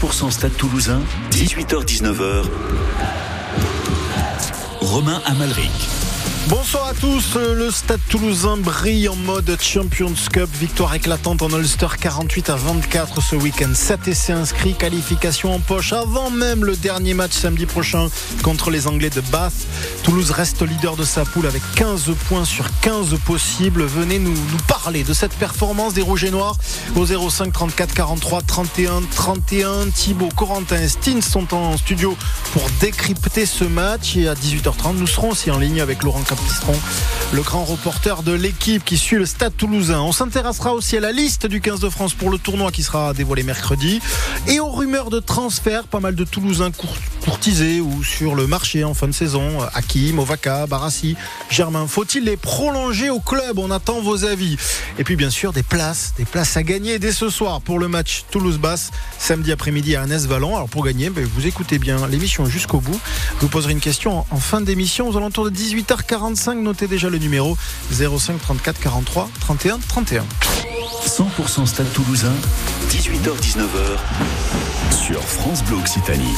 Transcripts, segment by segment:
100% Stade Toulousain, 18h-19h. Romain Amalric. Bonsoir à tous, le Stade Toulousain brille en mode Champions Cup, victoire éclatante en Ulster 48 à 24 ce week-end, 7 essais inscrits, qualification en poche avant même le dernier match samedi prochain contre les Anglais de Bath. Toulouse reste leader de sa poule avec 15 points sur 15 possibles. Venez nous, parler de cette performance des Rouges et Noirs au 05 34 43 31 31. Thibaut, Corentin et Stins sont en studio pour décrypter ce match et à 18h30 nous serons aussi en ligne avec Laurent Capistron, le grand reporter de l'équipe qui suit le Stade Toulousain. On s'intéressera aussi à la liste du 15 de France pour le tournoi qui sera dévoilé mercredi et aux rumeurs de transfert, pas mal de Toulousains courtisés ou sur le marché en fin de saison. Hakim, Ovaka, Barassi, Germain. Faut-il les prolonger au club? On attend vos avis. Et puis bien sûr des places, des places à gagner dès ce soir pour le match Toulouse-Basse samedi après-midi à Annès Vallon. Alors pour gagner, ben, vous écoutez bien l'émission jusqu'au bout. Je vous poserai une question en fin d'émission aux alentours de 18h40 45. Notez déjà le numéro 05 34 43 31 31. 100% Stade Toulousain, 18h-19h sur France Bleu Occitanie.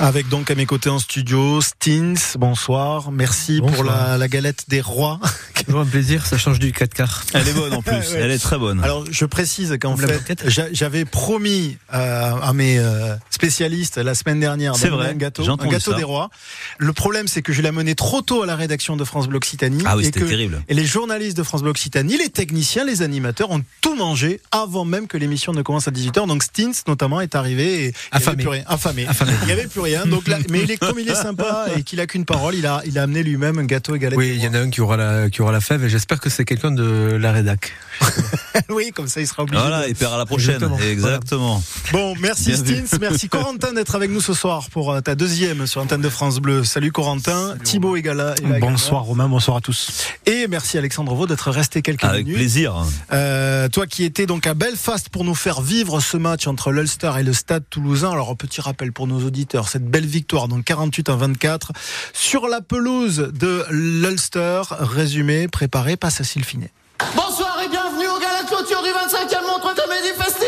Avec donc à mes côtés en studio, Stins, bonsoir. Merci pour la, la, galette des rois. Un plaisir, ça change du 4 quarts. Elle est bonne en plus, elle est très bonne. Alors je précise qu'en fait, j'avais promis euh, à mes euh, spécialistes la semaine dernière vrai, un gâteau, un gâteau des rois. Le problème c'est que je l'ai amené trop tôt à la rédaction de France Bleu Occitanie. Ah oui, que terrible. Et les journalistes de France Bleu Occitanie, les techniciens, les animateurs ont tout mangé avant même que l'émission ne commence à 18h. Donc Stins notamment est arrivé et affamé. Il affamé. Il n'y avait plus rien. Donc là, mais il est comme il est sympa et qu'il a qu'une parole, il a, il a amené lui-même un gâteau et galette. Oui, il y en a un qui aura la, qui aura la fève et j'espère que c'est quelqu'un de la rédac. oui, comme ça il sera obligé. Voilà, il perd à la prochaine. Exactement. Exactement. Bon, merci Stins, merci Corentin d'être avec nous ce soir pour euh, ta deuxième sur l'antenne de France Bleu. Salut Corentin, Thibaut égala. Bonsoir Romain, bonsoir à tous. Et merci Alexandre Vaux d'être resté quelques avec minutes. Avec plaisir. Euh, toi qui étais donc à Belfast pour nous faire vivre ce match entre l'Ulster et le Stade Toulousain. Alors un petit rappel pour nos auditeurs, cette belle victoire donc 48 à 24 sur la pelouse de l'Ulster. Résumé préparé par Cécile Finet. Bonsoir et bienvenue au gala de clôture du 25e Montre Comédie Festival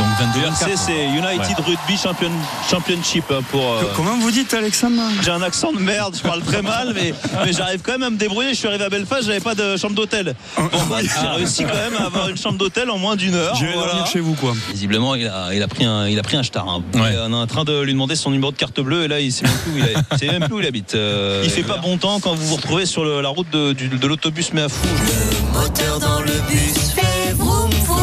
donc 22 URC, c'est United Rugby Champion, Championship hein, pour. Euh... Comment vous dites, Alexandre? J'ai un accent de merde, je parle très mal, mais, mais j'arrive quand même à me débrouiller. Je suis arrivé à Belfast, j'avais pas de chambre d'hôtel. Bon, bah, j'ai réussi quand même à avoir une chambre d'hôtel en moins d'une heure. Je vais voilà. dormir chez vous, quoi. Visiblement, il a, il a pris un, il a pris un star. Hein. Ouais. On est en train de lui demander son numéro de carte bleue et là, il sait même plus où il, est. sait même plus où il habite. Euh, il fait pas bon temps quand vous vous retrouvez sur le, la route de, de l'autobus, mais à fou. Le moteur dans le bus fait vroom vroom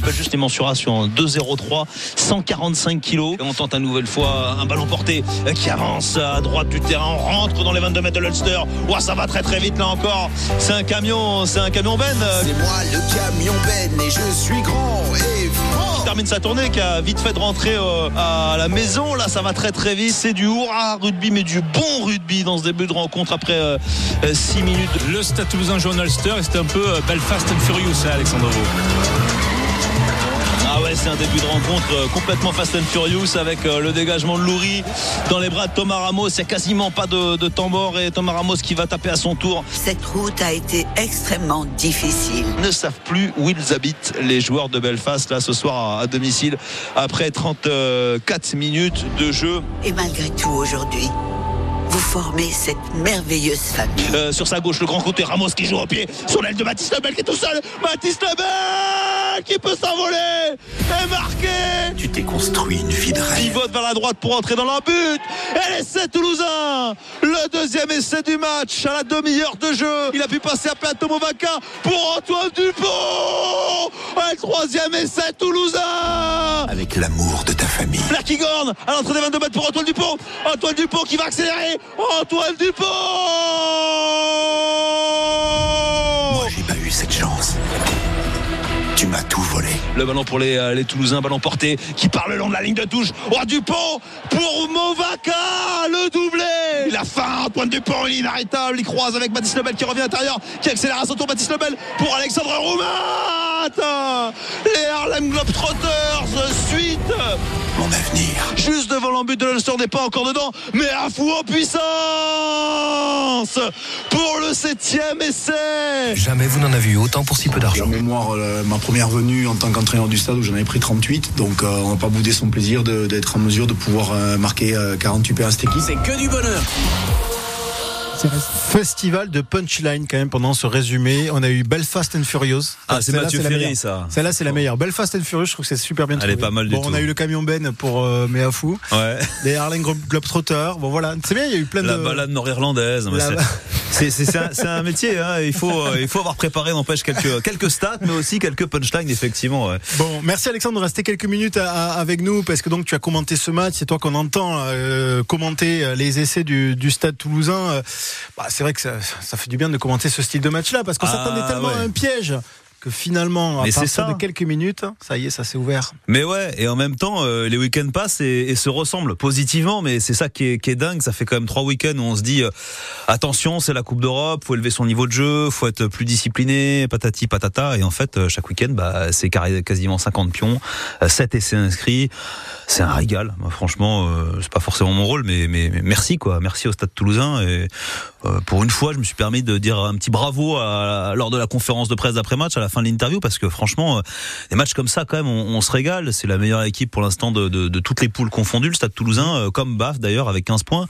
rappelle juste les mensurations 2,03, 145 kilos. Et on tente une nouvelle fois un ballon porté qui avance à droite du terrain. On rentre dans les 22 mètres de l'Ulster. Ouah, ça va très très vite là encore. C'est un camion, c'est un camion Ben. C'est moi le camion Ben et je suis grand et fort. Qui termine sa tournée, qui a vite fait de rentrer euh, à la maison. Là, ça va très très vite. C'est du hurrah rugby, mais du bon rugby dans ce début de rencontre après 6 euh, minutes. Le Stade Toulousain joue en Ulster et c'était un peu euh, Belfast and Furious, hein, Alexandre Vaux. C'est un début de rencontre complètement fast and furious avec le dégagement de Loury dans les bras de Thomas Ramos. Il n'y a quasiment pas de, de temps mort et Thomas Ramos qui va taper à son tour. Cette route a été extrêmement difficile. Ils ne savent plus où ils habitent, les joueurs de Belfast, là ce soir à, à domicile, après 34 minutes de jeu. Et malgré tout, aujourd'hui, vous formez cette merveilleuse famille. Euh, sur sa gauche, le grand côté, Ramos qui joue au pied, sur l'aile de Baptiste Lebel qui est tout seul. Baptiste Lebel qui peut s'envoler et marquer. Tu t'es construit une vie de rêve. Il vote vers la droite pour entrer dans leur but. Et l'essai toulousain. Le deuxième essai du match à la demi-heure de jeu. Il a pu passer à plat Tomovaca pour Antoine Dupont. Et le troisième essai toulousain. Avec l'amour de ta famille. Gorn à l'entrée des 22 mètres pour Antoine Dupont. Antoine Dupont qui va accélérer. Antoine Dupont Moi, j'ai pas eu cette chance. Tu m'as tout volé. Le ballon pour les, euh, les Toulousains, ballon porté qui part le long de la ligne de touche. Oh, Dupont pour Movaca, le doublé. Il a faim, Antoine Dupont, il est inarrêtable. Il croise avec Baptiste Lebel qui revient à l'intérieur, qui accélère à son tour. Baptiste Lebel pour Alexandre Roumat. Les Harlem Globetrotters, suite mon avenir. Juste devant l'embut de l'Ulster n'est pas encore dedans, mais à fou en puissance pour le septième essai. Jamais vous n'en avez eu autant pour si peu d'argent. En mémoire, euh, ma première venue en tant qu'entraîneur du stade où j'en avais pris 38, donc euh, on n'a pas boudé son plaisir d'être en mesure de pouvoir euh, marquer euh, 48 points à cette équipe. C'est que du bonheur. Festival de punchline quand même pendant ce résumé. On a eu Belfast and Furious. Ah, c'est Mathieu la Ferry, ça. Celle-là, c'est la meilleure. Belfast and Furious, je trouve que c'est super bien Elle est pas mal du bon, tout. On a eu le camion Ben pour euh, Méafou. Ouais. Les Harlem Glo- Globetrotters. Bon, voilà. C'est bien, il y a eu plein La de. balade nord-irlandaise. La- c'est- un, métier. Hein. Il faut euh, il faut avoir préparé n'empêche quelques quelques stats, mais aussi quelques punchlines effectivement. ouais. Bon, merci Alexandre de rester quelques minutes avec nous parce que donc tu as commenté ce match, c'est toi qu'on entend euh, commenter les essais du, du Stade Toulousain. Bah, c'est vrai que ça, ça fait du bien de commenter ce style de match-là parce qu'on Ah, s'attendait tellement ouais. à un piège que finalement, à Mais partir ça. de quelques minutes, ça y est, ça s'est ouvert. Mais ouais, et en même temps, euh, les week-ends passent et, et se ressemblent positivement, mais c'est ça qui est, qui est dingue. Ça fait quand même trois week-ends où on se dit euh, attention, c'est la Coupe d'Europe, faut élever son niveau de jeu, faut être plus discipliné, patati patata. Et en fait, euh, chaque week-end, bah, c'est quasiment 50 pions, euh, 7 essais inscrits. C'est un régal. Moi, franchement, c'est pas forcément mon rôle, mais, mais, mais merci quoi, merci au Stade Toulousain. Et pour une fois, je me suis permis de dire un petit bravo lors de la conférence de presse d'après-match à la fin de l'interview, parce que franchement, euh, des matchs comme ça, quand même, on, se régale. C'est la meilleure équipe pour l'instant de, toutes les poules confondues, le Stade Toulousain, euh, comme Baf d'ailleurs, avec 15 points.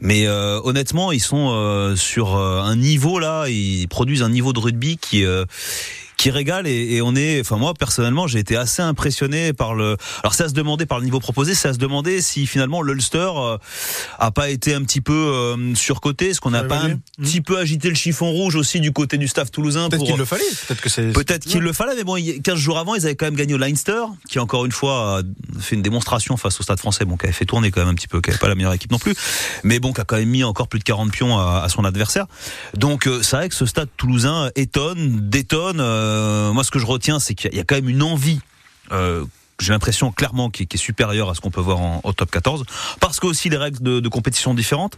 Mais euh, honnêtement, ils sont euh, sur euh, un niveau là, ils produisent un niveau de rugby qui euh, qui régale et, et on est, enfin moi personnellement, j'ai été assez impressionné par le. Alors c'est à se demander par le niveau proposé, c'est à se demander si finalement l'Ulster euh, a pas été un petit peu euh, surcoté, est-ce qu'on n'a pas un petit peu agité le chiffon rouge aussi du côté du staff toulousain Peut-être pour qu'il le fallait. Peut-être que c'est. Peut-être qu'il le fallait, mais bon, il- 15 jours avant, ils avaient quand même gagné au Leinster, qui encore une fois a fait une démonstration face au Stade français, bon, qui avait fait tourner quand même un petit peu, qui n'avait pas la meilleure équipe non plus, mais bon, qui a quand même mis encore plus de 40 pions à, à son adversaire. Donc, euh, c'est vrai que ce Stade toulousain étonne, détonne. Euh, moi, ce que je retiens, c'est qu'il y a- il y a quand même une envie. Euh, j'ai l'impression clairement qui qui est supérieure à ce qu'on peut voir en, au top 14 parce que aussi les règles de, de compétition différentes.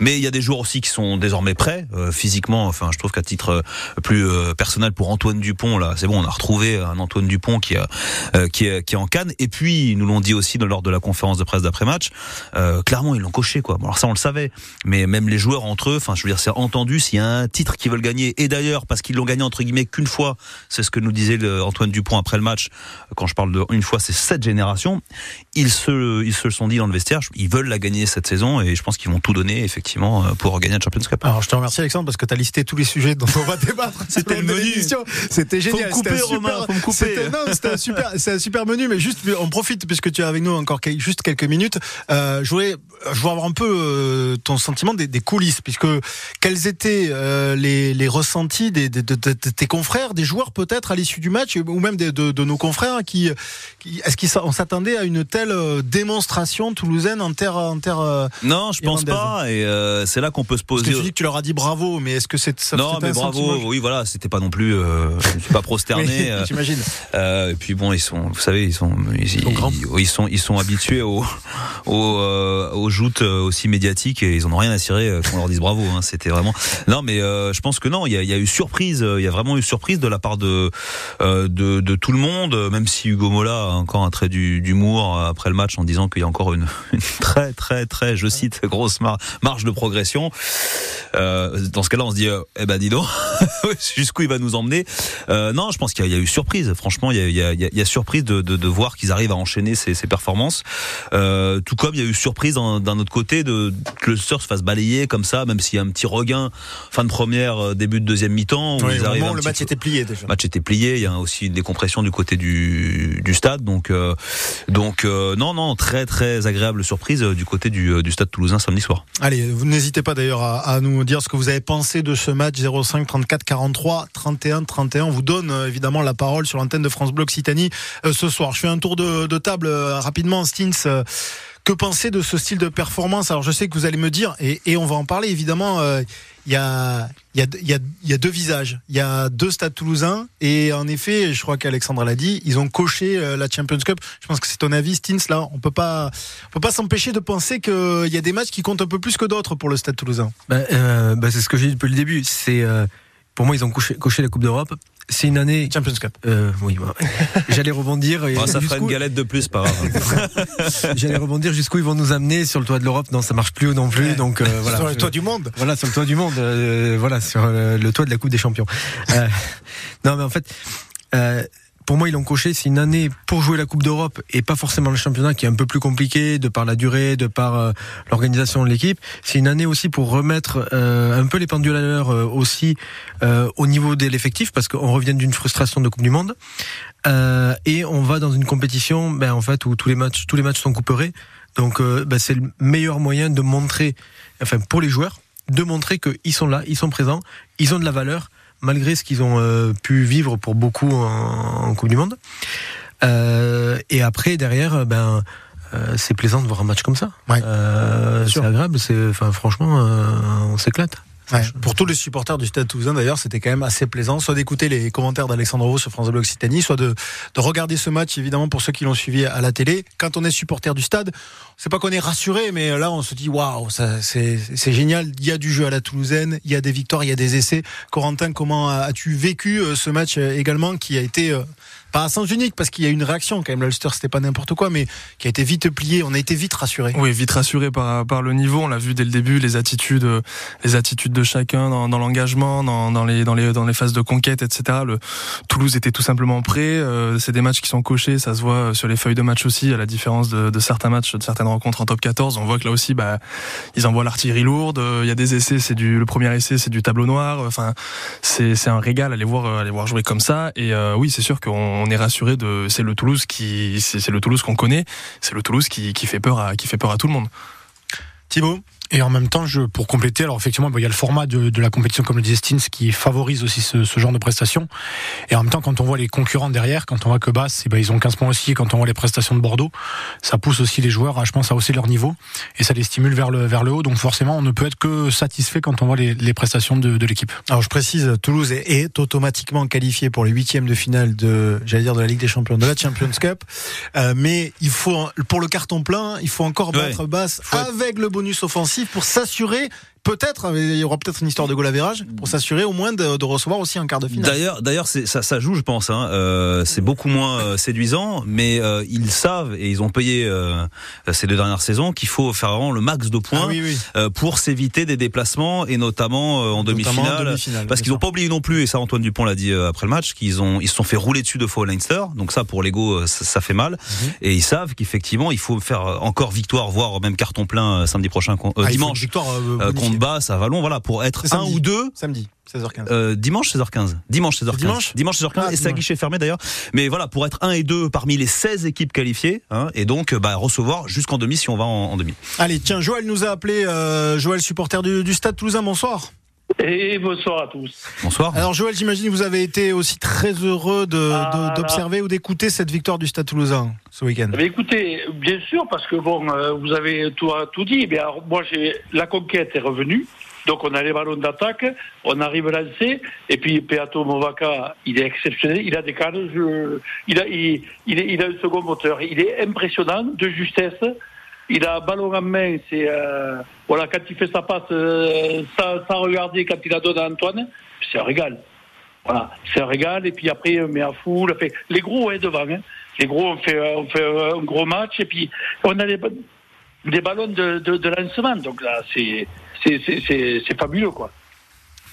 Mais il y a des joueurs aussi qui sont désormais prêts euh, physiquement. Enfin je trouve qu'à titre euh, plus euh, personnel pour Antoine Dupont là c'est bon on a retrouvé un Antoine Dupont qui a, euh, qui est qui est en canne et puis ils nous l'ont dit aussi lors de la conférence de presse d'après match euh, clairement ils l'ont coché quoi. Bon, alors ça on le savait. Mais même les joueurs entre eux enfin je veux dire c'est entendu s'il y a un titre qu'ils veulent gagner. Et d'ailleurs parce qu'ils l'ont gagné entre guillemets qu'une fois c'est ce que nous disait Antoine Dupont après le match quand je parle de fois c'est cette génération ils se ils se le sont dit dans le vestiaire ils veulent la gagner cette saison et je pense qu'ils vont tout donner effectivement euh, pour gagner la Champions Cup Alors je te remercie Alexandre parce que tu as listé tous les sujets dont on va débattre. C'était le menu. C'était génial. C'était un Romain, super- un super, c'est un super menu, mais juste on profite puisque tu es avec nous encore juste quelques minutes. Euh, je voulais, je voulais avoir un peu euh, ton sentiment des, des coulisses, puisque quels étaient euh, les, les ressentis des, des- de, de- de tes confrères, des joueurs peut-être à l'issue du match, ou même de, de nos confrères qui, qui est-ce qu'on s'attendait à une telle euh, démonstration toulousaine en terre, en terre euh, non je pense pas et euh, c'est là qu'on peut se Parce que poser tu dis que tu leur as dit bravo, mais est-ce que c'est ça non mais bravo oui voilà c'était pas non plus euh, je me suis pas prosterné J'imagine. Euh, et puis bon, ils sont, vous savez, ils sont, ils, sont ils, ils sont, ils sont habitués aux, aux, aux joutes aussi médiatiques et ils en ont rien à cirer qu'on leur dise bravo. Hein, C'était vraiment. Non, mais je pense que non, il y a, il y a eu surprise, il y a vraiment eu surprise de la part de de, de tout le monde, même si Hugo Mola a encore un trait d'humour euh, après le match en disant qu'il y a encore une, une très très très, je cite, grosse mar- marge de progression. Euh, dans ce cas-là, on se dit, euh, eh ben dis donc, jusqu'où il va nous emmener? Euh, non, je pense qu'il y, a- il y a eu surprise. Franchement, il y a, il y a- il y a- il y a surprise de, de, de voir qu'ils arrivent à enchaîner ces, ces performances. Tout comme il y a eu surprise d'un autre côté de que le Stur se fasse balayer comme ça, même s'il y a un petit regain fin de première, début de deuxième mi-temps. Oui, le match peu- était plié déjà. le match était plié, il y a aussi une décompression du côté du, du stade, donc euh, donc euh, non non très très agréable surprise euh, du côté du, du stade toulousain samedi soir. Allez, vous n'hésitez pas d'ailleurs à, nous dire ce que vous avez pensé de ce match 05 34 43 31 31. On vous donne évidemment la parole sur l'antenne de France Bleu Occitanie ce soir. Je fais un tour de, de table rapidement, Stins. Que penser de ce style de performance? Alors je sais que vous allez me dire, et, on va en parler évidemment, il y, a, deux visages. Il y a deux stades toulousains, et en effet, je crois qu'Alexandre l'a dit, ils ont coché euh, la Champions Cup. Je pense que c'est ton avis, Stins, là. On peut pas, on peut pas s'empêcher de penser qu'il y a des matchs qui comptent un peu plus que d'autres pour le stade toulousain. Bah, euh, bah, c'est ce que j'ai dit depuis le début. C'est euh, pour moi ils ont coché la Coupe d'Europe c'est une année. Champions Cup. Euh, oui, bah, j'allais rebondir. et Oh, ça fera une galette de plus, pas grave. J'allais rebondir jusqu'où ils vont nous amener sur le toit de l'Europe. Non, ça marche plus non plus. Ouais. Donc euh, voilà. Sur le toit du monde. Voilà, sur le toit du monde. euh, voilà, sur le toit de la Coupe des Champions. Euh, non, mais en fait, euh, pour moi, ils l'ont coché. C'est une année pour jouer la Coupe d'Europe et pas forcément le championnat qui est un peu plus compliqué de par la durée, de par euh, l'organisation de l'équipe. C'est une année aussi pour remettre euh, un peu les pendules à l'heure euh, aussi euh, au niveau de l'effectif parce qu'on revient d'une frustration de Coupe du Monde. Euh, et on va dans une compétition ben, en fait où tous les matchs tous les matchs sont couperés donc ben, c'est le meilleur moyen de montrer enfin pour les joueurs de montrer qu'ils sont là ils sont présents ils ont de la valeur malgré ce qu'ils ont euh, pu vivre pour beaucoup en, en Coupe du Monde. Euh, et après derrière euh, ben euh, c'est plaisant de voir un match comme ça. Ouais. C'est agréable c'est enfin franchement on s'éclate Pour tous les supporters du Stade Toulousain, d'ailleurs, c'était quand même assez plaisant, soit d'écouter les commentaires d'Alexandre Roux sur France Bleu Occitanie, soit de, de regarder ce match, évidemment, pour ceux qui l'ont suivi à la télé. Quand on est supporter du Stade, c'est pas qu'on est rassuré, mais là, on se dit, waouh, c'est génial. Il y a du jeu à la Toulousaine, il y a des victoires, il y a des essais. Corentin, comment as-tu vécu euh, ce match euh, également, qui a été euh, pas à sens unique, parce qu'il y a une réaction quand même. L'Ulster, c'était pas n'importe quoi, mais qui a été vite plié. On a été vite rassuré. Oui, vite rassuré par, par le niveau. On l'a vu dès le début, les attitudes, euh, les attitudes de chacun dans, dans l'engagement, dans, dans, les, dans, les, dans les phases de conquête, etc. Le, Toulouse était tout simplement prêt. Euh, c'est des matchs qui sont cochés. Ça se voit sur les feuilles de match aussi, à la différence de, de certains matchs, de certaines rencontres en top 14. On voit que là aussi, bah, ils envoient l'artillerie lourde. Euh, Il y a des essais, c'est du, le premier essai, c'est du tableau noir. Enfin, c'est, c'est un régal les voir, à les voir jouer comme ça. Et euh, oui, c'est sûr qu'on on est rassuré de, c'est le Toulouse qui, c'est, le Toulouse qu'on connaît. C'est le Toulouse qui, qui fait peur à, qui fait peur à tout le monde. Thibaut? Et en même temps, je, pour compléter, alors effectivement, bon, il y a le format de, de la compétition, comme le disait Stins, qui favorise aussi ce, ce genre de prestations. Et en même temps, quand on voit les concurrents derrière, quand on voit que Basse, eh ben, ils ont 15 points aussi, et quand on voit les prestations de Bordeaux, ça pousse aussi les joueurs, à, je pense, à hausser leur niveau, et ça les stimule vers le, vers le haut. Donc forcément, on ne peut être que satisfait quand on voit les, les prestations de, de l'équipe. Alors je précise, Toulouse est, est automatiquement qualifié pour les huitièmes de finale de, j'allais dire de la Ligue des Champions, de la Champions Cup. Euh, mais il faut, pour le carton plein, il faut encore Ouais. battre Basse avec le bonus offensif pour s'assurer. Peut-être, il y aura peut-être une histoire de goal average pour s'assurer au moins de, de recevoir aussi un quart de finale. D'ailleurs, d'ailleurs, ça, ça joue, je pense. Hein. Euh, c'est beaucoup moins euh, séduisant, mais euh, ils savent et ils ont payé euh, ces deux dernières saisons qu'il faut faire vraiment le max de points Ah oui, oui. euh, pour s'éviter des déplacements et notamment euh, en demi-finale. demi-finale, parce qu'ils n'ont pas oublié non plus, et ça Antoine Dupont l'a dit après le match, qu'ils ont ils se sont fait rouler dessus deux fois au Leinster. Donc ça, pour l'ego, ça, ça fait mal. Mhm. Et ils savent qu'effectivement, il faut faire encore victoire, voire même carton plein samedi prochain, Ah, dimanche, victoire à Vallon. Voilà, pour être un samedi. ou deux Samedi, 16h15. euh, dimanche 16h15. Dimanche 16h15. dimanche dimanche 16h15 Ah, et c'est dimanche. guichet fermé d'ailleurs. Mais voilà, pour être un et deux parmi les 16 équipes qualifiées hein, et donc euh, bah, recevoir jusqu'en demi si on va en, en demi. Allez, tiens, Joël nous a appelé, euh, Joël, supporter du, du Stade Toulousain, bonsoir. Et bonsoir à tous. Bonsoir. Alors Joël, j'imagine que vous avez été aussi très heureux Ah, d'observer ou d'écouter cette victoire du Stade Toulousain ce week-end. Mais écoutez, bien sûr, parce que bon, euh, vous avez tout, tout dit. Mais alors, moi, j'ai la conquête est revenue. Donc on a les ballons d'attaque, on arrive à lancer, et puis Peato Movaca, il est exceptionnel, il a des cannes, je- il, a, il, il a un second moteur, il est impressionnant, de justesse, il a un ballon en main, c'est euh, voilà quand il fait sa passe euh, sans, regarder quand il la donne à Antoine, c'est un régal. Voilà, c'est un régal. Et puis après, on met à foule. Fait, les gros, devant. Hein. Les gros, on fait, on fait un gros match. Et puis, on a des, des ballons de, de, de lancement. Donc là, c'est fabuleux, quoi.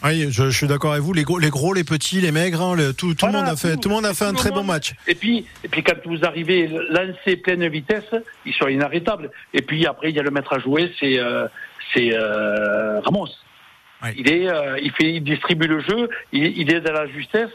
Oui, je, je suis d'accord avec vous. Les gros, les, gros, les petits, les maigres, hein, le- tout, tout le monde a fait, tout. tout le monde a fait un très bon match. Et puis, et puis quand vous arrivez lancer pleine vitesse, ils sont inarrêtables. Et puis après, il y a le maître à jouer, c'est euh, c'est euh, Ramos. Il est, euh, il fait, il distribue le jeu, il, il est dans la justesse.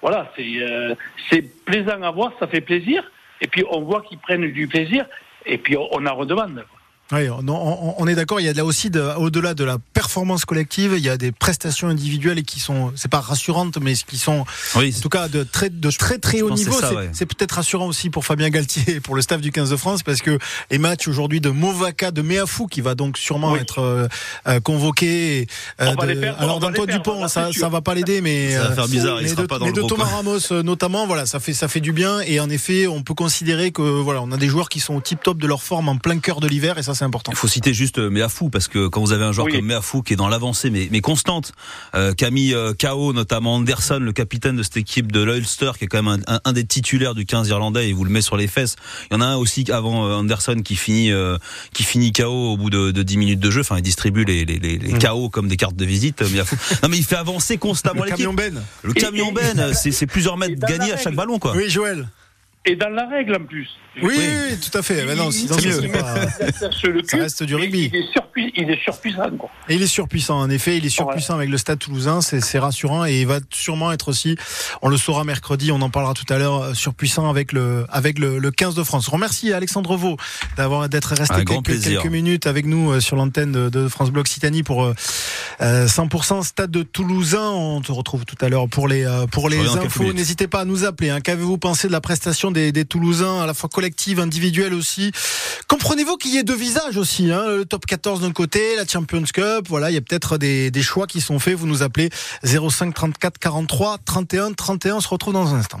Voilà, c'est euh, c'est plaisant à voir, ça fait plaisir. Et puis on voit qu'ils prennent du plaisir. Et puis on, on en redemande. Oui, on, on- on est d'accord. Il y a là aussi, de- au-delà de la performance collective, il y a des prestations individuelles et qui sont, c'est pas rassurantes, mais qui sont, Oui, en tout cas, de très, de très très haut niveau. c'est ça, C'est ouais. c'est peut-être rassurant aussi pour Fabien Galtier et pour le staff du 15 de France, parce que les matchs aujourd'hui de Movaca, de Meafou, qui va donc sûrement Oui. être euh, euh, convoqué. euh, On va de- les perdre, alors d'Antoine Dupont, ça, ça va pas l'aider, mais Ça va euh, faire bizarre, il mais sera de, pas dans mais le de groupe. Thomas Ramos euh, notamment, voilà, ça fait ça fait du bien. Et en effet, on peut considérer que voilà, on a des joueurs qui sont au tip top de leur forme en plein cœur de l'hiver, et ça c'est important. Il faut citer juste euh, Meafou parce que quand vous avez un joueur Oui. comme Meafou qui est dans l'avancée mais, mais constante, euh, mis euh, KO notamment Anderson, le capitaine de cette équipe de l'Ulster, qui est quand même un, un- un des titulaires du 15 irlandais, et vous le met sur les fesses. Il y en a un aussi avant euh, Anderson qui finit euh, qui finit KO au bout de, de 10 minutes de jeu. Enfin, il distribue les, les, les, les KO comme des cartes de visite. Meafou. Non mais il fait avancer constamment Le l'équipe. camion Ben. Le camion Ben, c'est plusieurs mètres gagnés à chaque ballon quoi. Oui, Joël. Et dans la règle en plus. Oui, oui, oui, tout à fait. Mais non, sinon, pas- ça cul, reste du rugby. Il est, surpui- il est surpuissant. Quoi. Et il est surpuissant, en effet, il est surpuissant avec le Stade Toulousain, c'est c'est rassurant et il va sûrement être aussi, on le saura mercredi, on en parlera tout à l'heure, euh, surpuissant avec le avec le, le 15 de France. Remercie Alexandre Vaux d'avoir d'être resté quelques, minutes avec nous euh, sur l'antenne de, de France Bleu Occitanie pour euh, euh, 100% Stade de Toulousain. On te retrouve tout à l'heure pour les euh, pour les infos. N'hésitez pas à nous appeler. Hein. Qu'avez-vous pensé de la prestation des, des Toulousains, à la fois collective, individuelle aussi Comprenez-vous qu'il y ait deux visages aussi, hein, le top 14 d'un côté, la Champions Cup, voilà, il y a peut-être des, des choix qui sont faits. Vous nous appelez 05 34 43 31 31. On se retrouve dans un instant.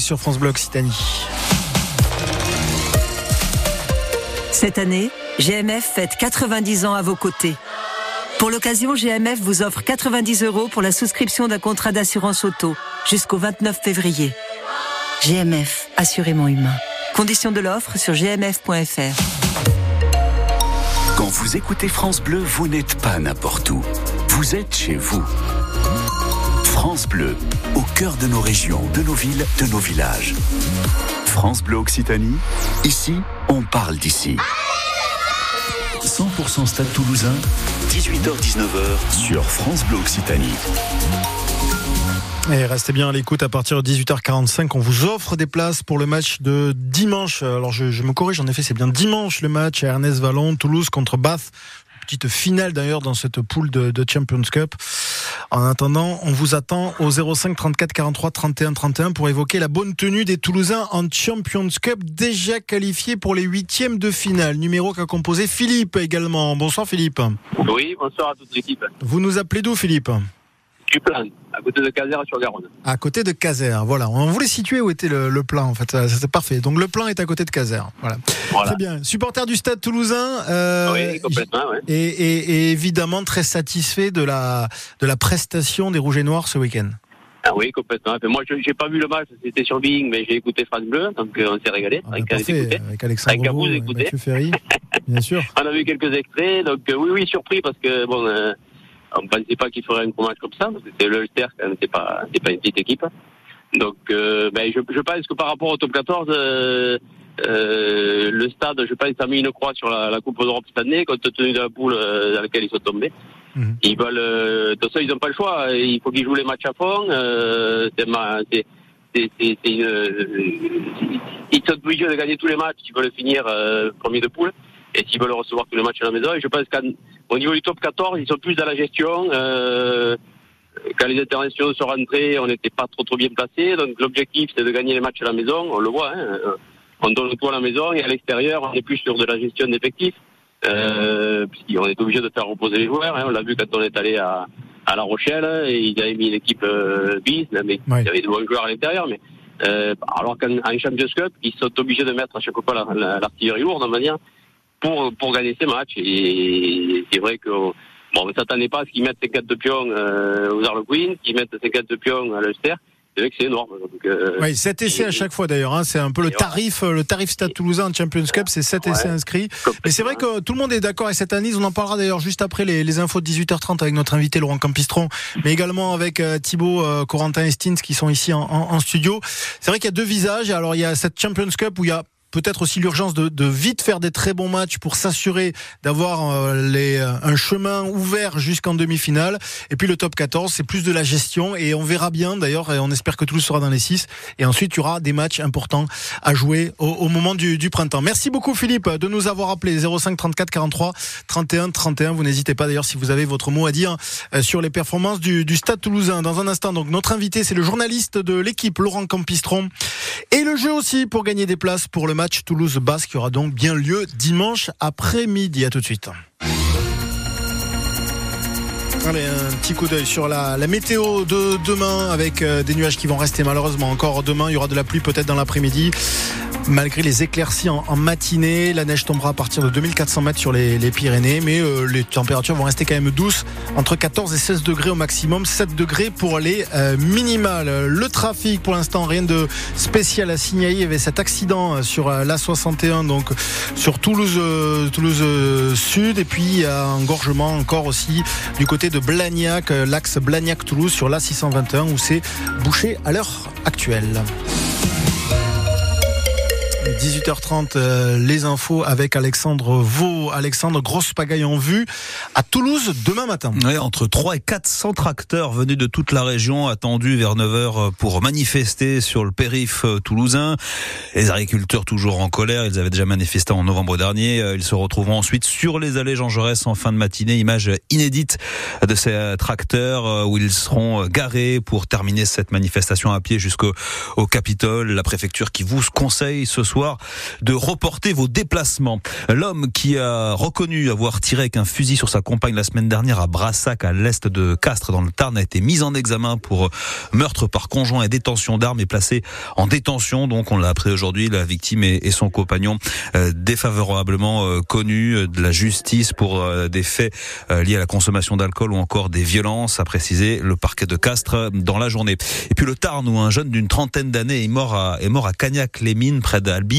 Sur France Bleu Occitanie. Cette année, GMF fête 90 ans à vos côtés. Pour l'occasion, GMF vous offre 90 euros pour la souscription d'un contrat d'assurance auto jusqu'au 29 février. GMF, assurément humain. Conditions de l'offre sur gmf.fr. Quand vous écoutez France Bleu, vous n'êtes pas n'importe où. Vous êtes chez vous. France Bleu, au cœur de nos régions, de nos villes, de nos villages. France Bleu Occitanie, ici, on parle d'ici. 100% Stade Toulousain, 18h-19h sur France Bleu Occitanie. Et restez bien à l'écoute à partir de 18h45. On vous offre des places pour le match de dimanche. Alors je, je me corrige, en effet, c'est bien dimanche le match à Ernest Vallon, Toulouse contre Bath. Petite finale d'ailleurs dans cette poule de, de, Champions Cup. En attendant, on vous attend au 05 34 43 31 31 pour évoquer la bonne tenue des Toulousains en Champions Cup, déjà qualifiés pour les huitièmes de finale. Numéro qu'a composé Philippe également. Bonsoir Philippe. Oui, bonsoir à toute l'équipe. Vous nous appelez d'où Philippe? Du plan, à côté de Caser sur Garonne. À côté de Caser, voilà. On voulait situer où était le, le plan, en fait. C'est parfait. Donc le plan est à côté de Caser. Voilà. voilà. Très bien. Supporter du Stade Toulousain. Euh, oui, complètement. Ouais. Et, et, et, évidemment très satisfait de la de la prestation des Rouges et Noirs ce week-end. Ah oui, complètement. Moi, je n'ai pas vu le match, c'était sur Bing, mais j'ai écouté France Bleu, donc euh, on s'est régalé. Ah, avec, parfait, avec Alexandre avec Mathieu Ferry, bien sûr. on a vu quelques extraits, donc euh, oui, oui, surpris parce que bon, euh, on ne pensait pas qu'il ferait un gros match comme ça, parce que c'est pas, c'est pas une petite équipe. Donc, euh, ben, je, je pense que par rapport au top 14, euh, euh, le stade, je pense, a mis une croix sur la, la Coupe d'Europe cette année, compte tenu de la poule dans laquelle ils sont tombés. Mmh. Ils veulent, euh, de toute façon, ils n'ont pas le choix. Il faut qu'ils jouent les matchs à fond. Euh, c'est, ils sont obligés de gagner tous les matchs s'ils veulent finir euh, premier de poule et s'ils veulent recevoir tous les matchs à la maison. Et je pense qu'au niveau du top 14, ils sont plus dans la gestion. Euh, quand les internationaux sont rentrés, on n'était pas trop trop bien placés. Donc l'objectif, c'est de gagner les matchs à la maison. On le voit. Hein. On donne tout à la maison et à l'extérieur, on est plus sur de la gestion d'effectifs. Euh, puisqu'on est obligé de faire reposer les joueurs. Hein. On l'a vu quand on est allé à, à La Rochelle et ils avaient mis l'équipe euh, bis, mais il y avait de bons joueurs à l'intérieur. Mais euh, alors qu'en Champions Cup, ils sont obligés de mettre à chaque fois l'artillerie la, la, lourde, on va dire, pour pour gagner ces matchs. Et c'est vrai que bon, on ne s'attendait pas à ce qu'ils mettent 52 pions euh, aux Harlequins, qu'ils mettent 52 pions à l'Ulster. C'est vrai que c'est énorme. Donc, euh, oui, 7 essais à chaque fois d'ailleurs. Hein, c'est un peu le tarif, voilà. le tarif Stade Toulousain en Champions Cup, c'est 7 ouais, essais inscrits. Mais c'est vrai que tout le monde est d'accord avec cette analyse. On en parlera d'ailleurs juste après les, les, infos de 18h30 avec notre invité Laurent Campistron, mais également avec euh, Thibaut euh, Corentin Estins qui sont ici en, en, en studio. C'est vrai qu'il y a deux visages. Alors il y a cette Champions Cup où il y a peut-être aussi l'urgence de, vite faire des très bons matchs pour s'assurer d'avoir euh, les, un chemin ouvert jusqu'en demi-finale. Et puis le top 14, c'est plus de la gestion et on verra bien d'ailleurs, on espère que Toulouse sera dans les 6. Et ensuite, il y aura des matchs importants à jouer au, moment du, du, printemps. Merci beaucoup Philippe de nous avoir appelé 05 34 43 31 31. Vous n'hésitez pas d'ailleurs si vous avez votre mot à dire euh, sur les performances du, du Stade Toulousain. Dans un instant, donc notre invité, c'est le journaliste de l'équipe Laurent Campistron et le jeu aussi pour gagner des places pour le match match Toulouse-Basque qui aura donc bien lieu dimanche après-midi. À tout de suite. Allez, un petit coup d'œil sur la, météo de demain avec euh, des nuages qui vont rester malheureusement encore demain. Il y aura de la pluie peut-être dans l'après-midi. Malgré les éclaircies en, matinée, la neige tombera à partir de 2400 mètres sur les, Pyrénées, mais euh, les températures vont rester quand même douces, entre 14 et 16 degrés au maximum, 7 degrés pour les euh, minimales. Le trafic, pour l'instant, rien de spécial à signaler. Il y avait cet accident sur euh, l'A61, donc sur Toulouse, Toulouse Sud, et puis un engorgement encore aussi du côté de Blagnac, l'axe Blagnac-Toulouse sur l'A621, où c'est bouché à l'heure actuelle. 18h30, euh, les infos avec Alexandre Vaux. Alexandre, grosse pagaille en vue à Toulouse demain matin. Entre 3 et 400 tracteurs venus de toute la région attendus vers 9h pour manifester sur le périph toulousain. Les agriculteurs toujours en colère, ils avaient déjà manifesté en novembre dernier. Ils se retrouveront ensuite sur les allées Jean Jaurès en fin de matinée. Image inédite de ces tracteurs où ils seront garés pour terminer cette manifestation à pied jusqu'au au Capitole. La préfecture qui vous conseille ce soir de reporter vos déplacements. L'homme qui a reconnu avoir tiré avec un fusil sur sa compagne la semaine dernière à Brassac, à l'est de Castres, dans le Tarn, a été mis en examen pour meurtre par conjoint et détention d'armes et placé en détention. Donc, on l'a appris aujourd'hui, la victime et, son compagnon euh, défavorablement euh, connus de la justice pour euh, des faits liés à la consommation d'alcool ou encore des violences, a précisé le parquet de Castres dans la journée. Et puis le Tarn, où un jeune d'une trentaine d'années est mort à, est mort à Cagnac-les-Mines, près d'Albi,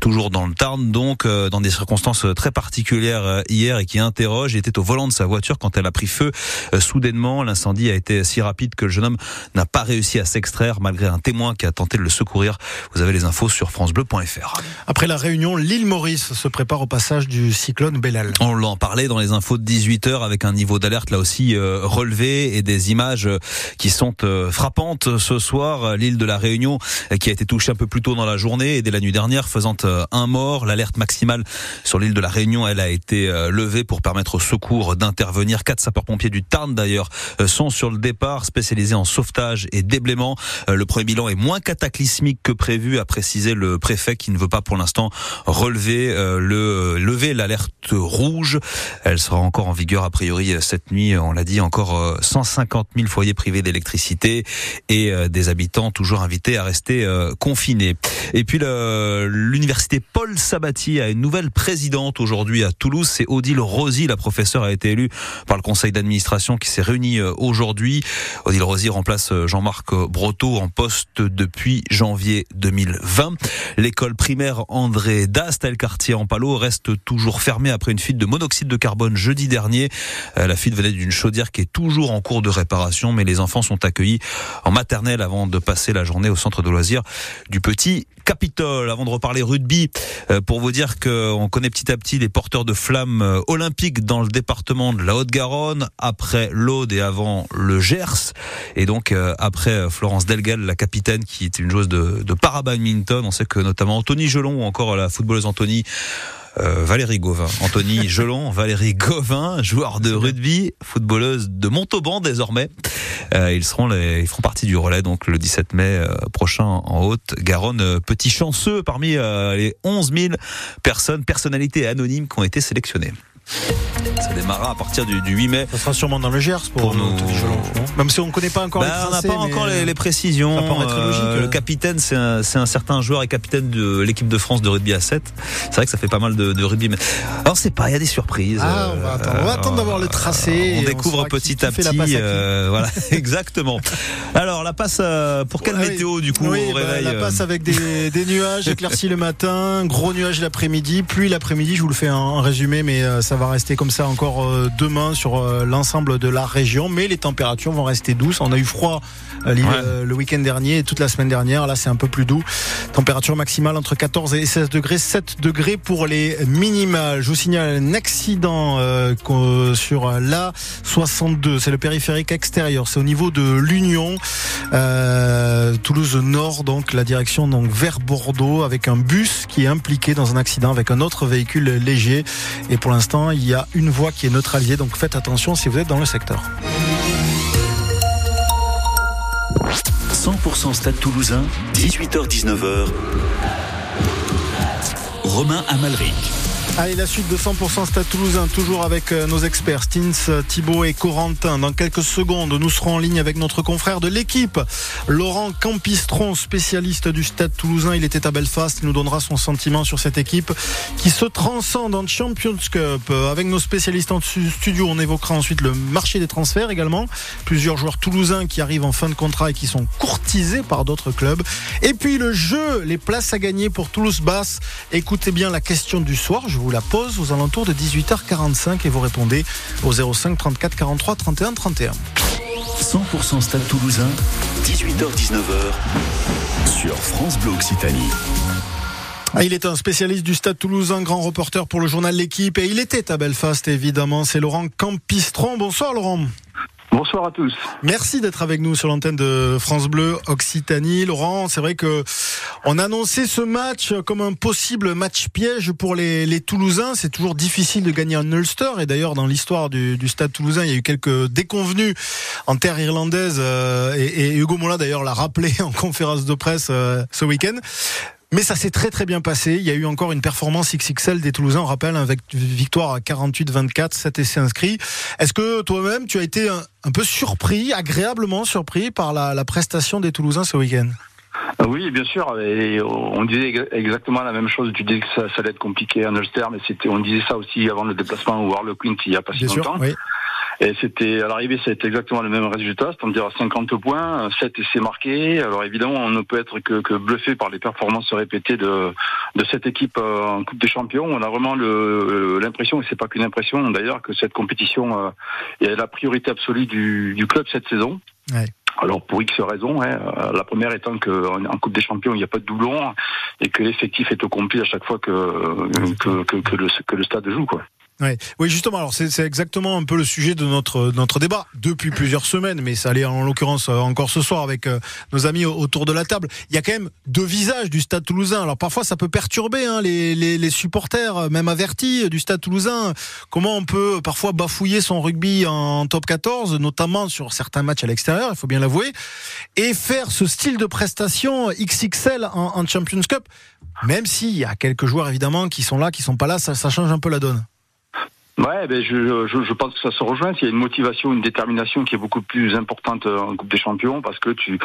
toujours dans le Tarn, donc dans des circonstances très particulières hier et qui interroge. Il était au volant de sa voiture quand elle a pris feu soudainement. L'incendie a été si rapide que le jeune homme n'a pas réussi à s'extraire malgré un témoin qui a tenté de le secourir. Vous avez les infos sur francebleu.fr. Après la réunion, l'île Maurice se prépare au passage du cyclone Bellal. On l'en parlait dans les infos de 18h avec un niveau d'alerte là aussi euh, relevé et des images euh, qui sont euh, frappantes ce soir. L'île de la Réunion qui a été touchée un peu plus tôt dans la journée et dès la nuit dernière faisant un mort. L'alerte maximale sur l'île de la Réunion, elle a été levée pour permettre aux secours d'intervenir. Quatre sapeurs-pompiers du Tarn d'ailleurs sont sur le départ spécialisés en sauvetage et déblaiement. Le premier bilan est moins cataclysmique que prévu, a précisé le préfet qui ne veut pas pour l'instant relever le lever l'alerte rouge. Elle sera encore en vigueur a priori cette nuit. On l'a dit encore 150 000 foyers privés d'électricité et euh, des habitants toujours invités à rester euh, confinés. Et puis l'université Paul Sabatier a une nouvelle présidente aujourd'hui à Toulouse. C'est Odile Rosy. La professeure a été élue par le conseil d'administration qui s'est réuni euh, aujourd'hui. Odile Rosy remplace Jean-Marc Brotteau en poste depuis janvier 2020. L'école primaire André d'Astel quartier en Palo reste toujours fermée après une fuite de monoxyde de carbone jeudi dernier. La fuite venait d'une chaudière qui est toujours en cours de réparation, mais les enfants sont accueillis en maternelle avant de passer la journée au centre de loisirs du Petit Capitole. Avant de reparler rugby, euh, pour vous dire qu'on connaît petit à petit les porteurs de flammes euh, olympiques dans le département de la Haute-Garonne, après l'Aude et avant le Gers. Et donc euh, après Florence Delgal, la capitaine qui est une joueuse de, de para-badminton, on sait que notamment Anthony Gelon ou encore la footballeuse Anthony euh, Valérie Gauvin, Anthony Gelon, Valérie Gauvin, joueur de rugby, footballeuse de Montauban désormais. Euh, ils seront les, ils feront partie du relais donc le 17 mai euh, prochain en Haute-Garonne. Petit chanceux parmi les 11 000 personnes, personnalités anonymes qui ont été sélectionnées. Ça démarrera à partir du, 8 mai. Ça sera sûrement dans le Gers pour, nous. Même si on ne connaît pas encore ben, les On n'a pas encore les, précisions. Euh, le capitaine, c'est un, un, certain joueur et capitaine de l'équipe de France de rugby à 7. C'est vrai que ça fait pas mal de, rugby. Mais... Alors, c'est pas, il y a des surprises. Ah, on va attendre, on va attendre d'avoir le tracé. On découvre petit à petit. Euh, voilà, exactement. Alors, la passe euh, pour quelle météo du coup au bah, réveil La passe avec des, des nuages, éclaircis le matin, gros nuages l'après-midi, pluie l'après-midi. Je vous le fais en, résumé, mais ça va rester comme ça encore euh, demain sur euh, l'ensemble de la région, mais les températures vont rester douces. On a eu froid euh, le week-end dernier et toute la semaine dernière. Là, c'est un peu plus doux. Température maximale entre 14 et 16 degrés, 7 degrés pour les minimales. Je vous signale un accident sur la 62. C'est le périphérique extérieur. C'est au niveau de l'Union, Toulouse Nord, donc la direction donc vers Bordeaux, avec un bus qui est impliqué dans un accident avec un autre véhicule léger. Et pour l'instant, il y a une voie qui est neutralisée, donc faites attention si vous êtes dans le secteur. 100% Stade Toulousain, 18h-19h. Romain Amalric. Allez, la suite de 100% Stade Toulousain, toujours avec euh, nos experts, Stins, Thibaut et Corentin. Dans quelques secondes, nous serons en ligne avec notre confrère de l'équipe, Laurent Campistron, spécialiste du Stade Toulousain. Il était à Belfast, il nous donnera son sentiment sur cette équipe qui se transcende en Champions Cup. Avec nos spécialistes en studio, on évoquera ensuite le marché des transferts également. Plusieurs joueurs toulousains qui arrivent en fin de contrat et qui sont courtisés par d'autres clubs. Et puis le jeu, les places à gagner pour Toulouse Basse. Écoutez bien la question du soir. Vous la pose aux alentours de 18h45 et vous répondez au 05 34 43 31 31. 100% Stade Toulousain, 18h-19h sur France Bleu Occitanie. Ah, il est un spécialiste du Stade Toulousain, grand reporter pour le journal L'équipe et il était à Belfast évidemment. C'est Laurent Campistron. Bonsoir Laurent. Bonsoir à tous. Merci d'être avec nous sur l'antenne de France Bleu Occitanie. Laurent, c'est vrai que on a annoncé ce match comme un possible match piège pour les, Toulousains. C'est toujours difficile de gagner un Ulster. Et d'ailleurs, dans l'histoire du, Stade Toulousain, il y a eu quelques déconvenus en terre irlandaise. Euh, et, et, Hugo Mola, d'ailleurs, l'a rappelé en conférence de presse euh, ce week-end. Mais ça s'est très très bien passé. Il y a eu encore une performance XXL des Toulousains, on rappelle, avec victoire à 48-24, 7 essais inscrits. Est-ce que toi-même, tu as été un, peu surpris, agréablement surpris par la, la prestation des Toulousains ce week-end? Ah oui, bien sûr. Et on disait exactement la même chose. Tu disais que ça, ça allait être compliqué en Ulster, mais c'était, on disait ça aussi avant le déplacement au Harlequin il y a pas si longtemps. oui. Et c'était à l'arrivée, été exactement le même résultat, c'est-à-dire 50 points, 7 essais marqués. Alors évidemment, on ne peut être que, que bluffé par les performances répétées de, de cette équipe euh, en Coupe des Champions. On a vraiment l'impression, et c'est pas qu'une impression d'ailleurs, que cette compétition euh, est la priorité absolue du, du club cette saison. Ouais. Alors pour X raisons, hein, euh, la première étant qu'en en Coupe des Champions il n'y a pas de doublon et que l'effectif est au complet à chaque fois que que, que, que le, que le stade joue quoi. Ouais. Oui, justement. Alors, c'est exactement un peu le sujet de notre notre débat depuis plusieurs semaines, mais ça allait en l'occurrence euh, encore ce soir avec euh, nos amis au- autour de la table. Il y a quand même deux visages du Stade Toulousain. Alors parfois, ça peut perturber hein, les, les les supporters, euh, même avertis du Stade Toulousain. Comment on peut parfois bafouiller son rugby en top 14, notamment sur certains matchs à l'extérieur, il faut bien l'avouer, et faire ce style de prestation XXL en, en Champions Cup. Même s'il y a quelques joueurs évidemment qui sont là, qui sont pas là, ça, ça change un peu la donne. Ouais, ben je, je, je pense que ça se rejoint. S'il y a une motivation, une détermination qui est beaucoup plus importante euh, en Coupe des Champions, parce que tu,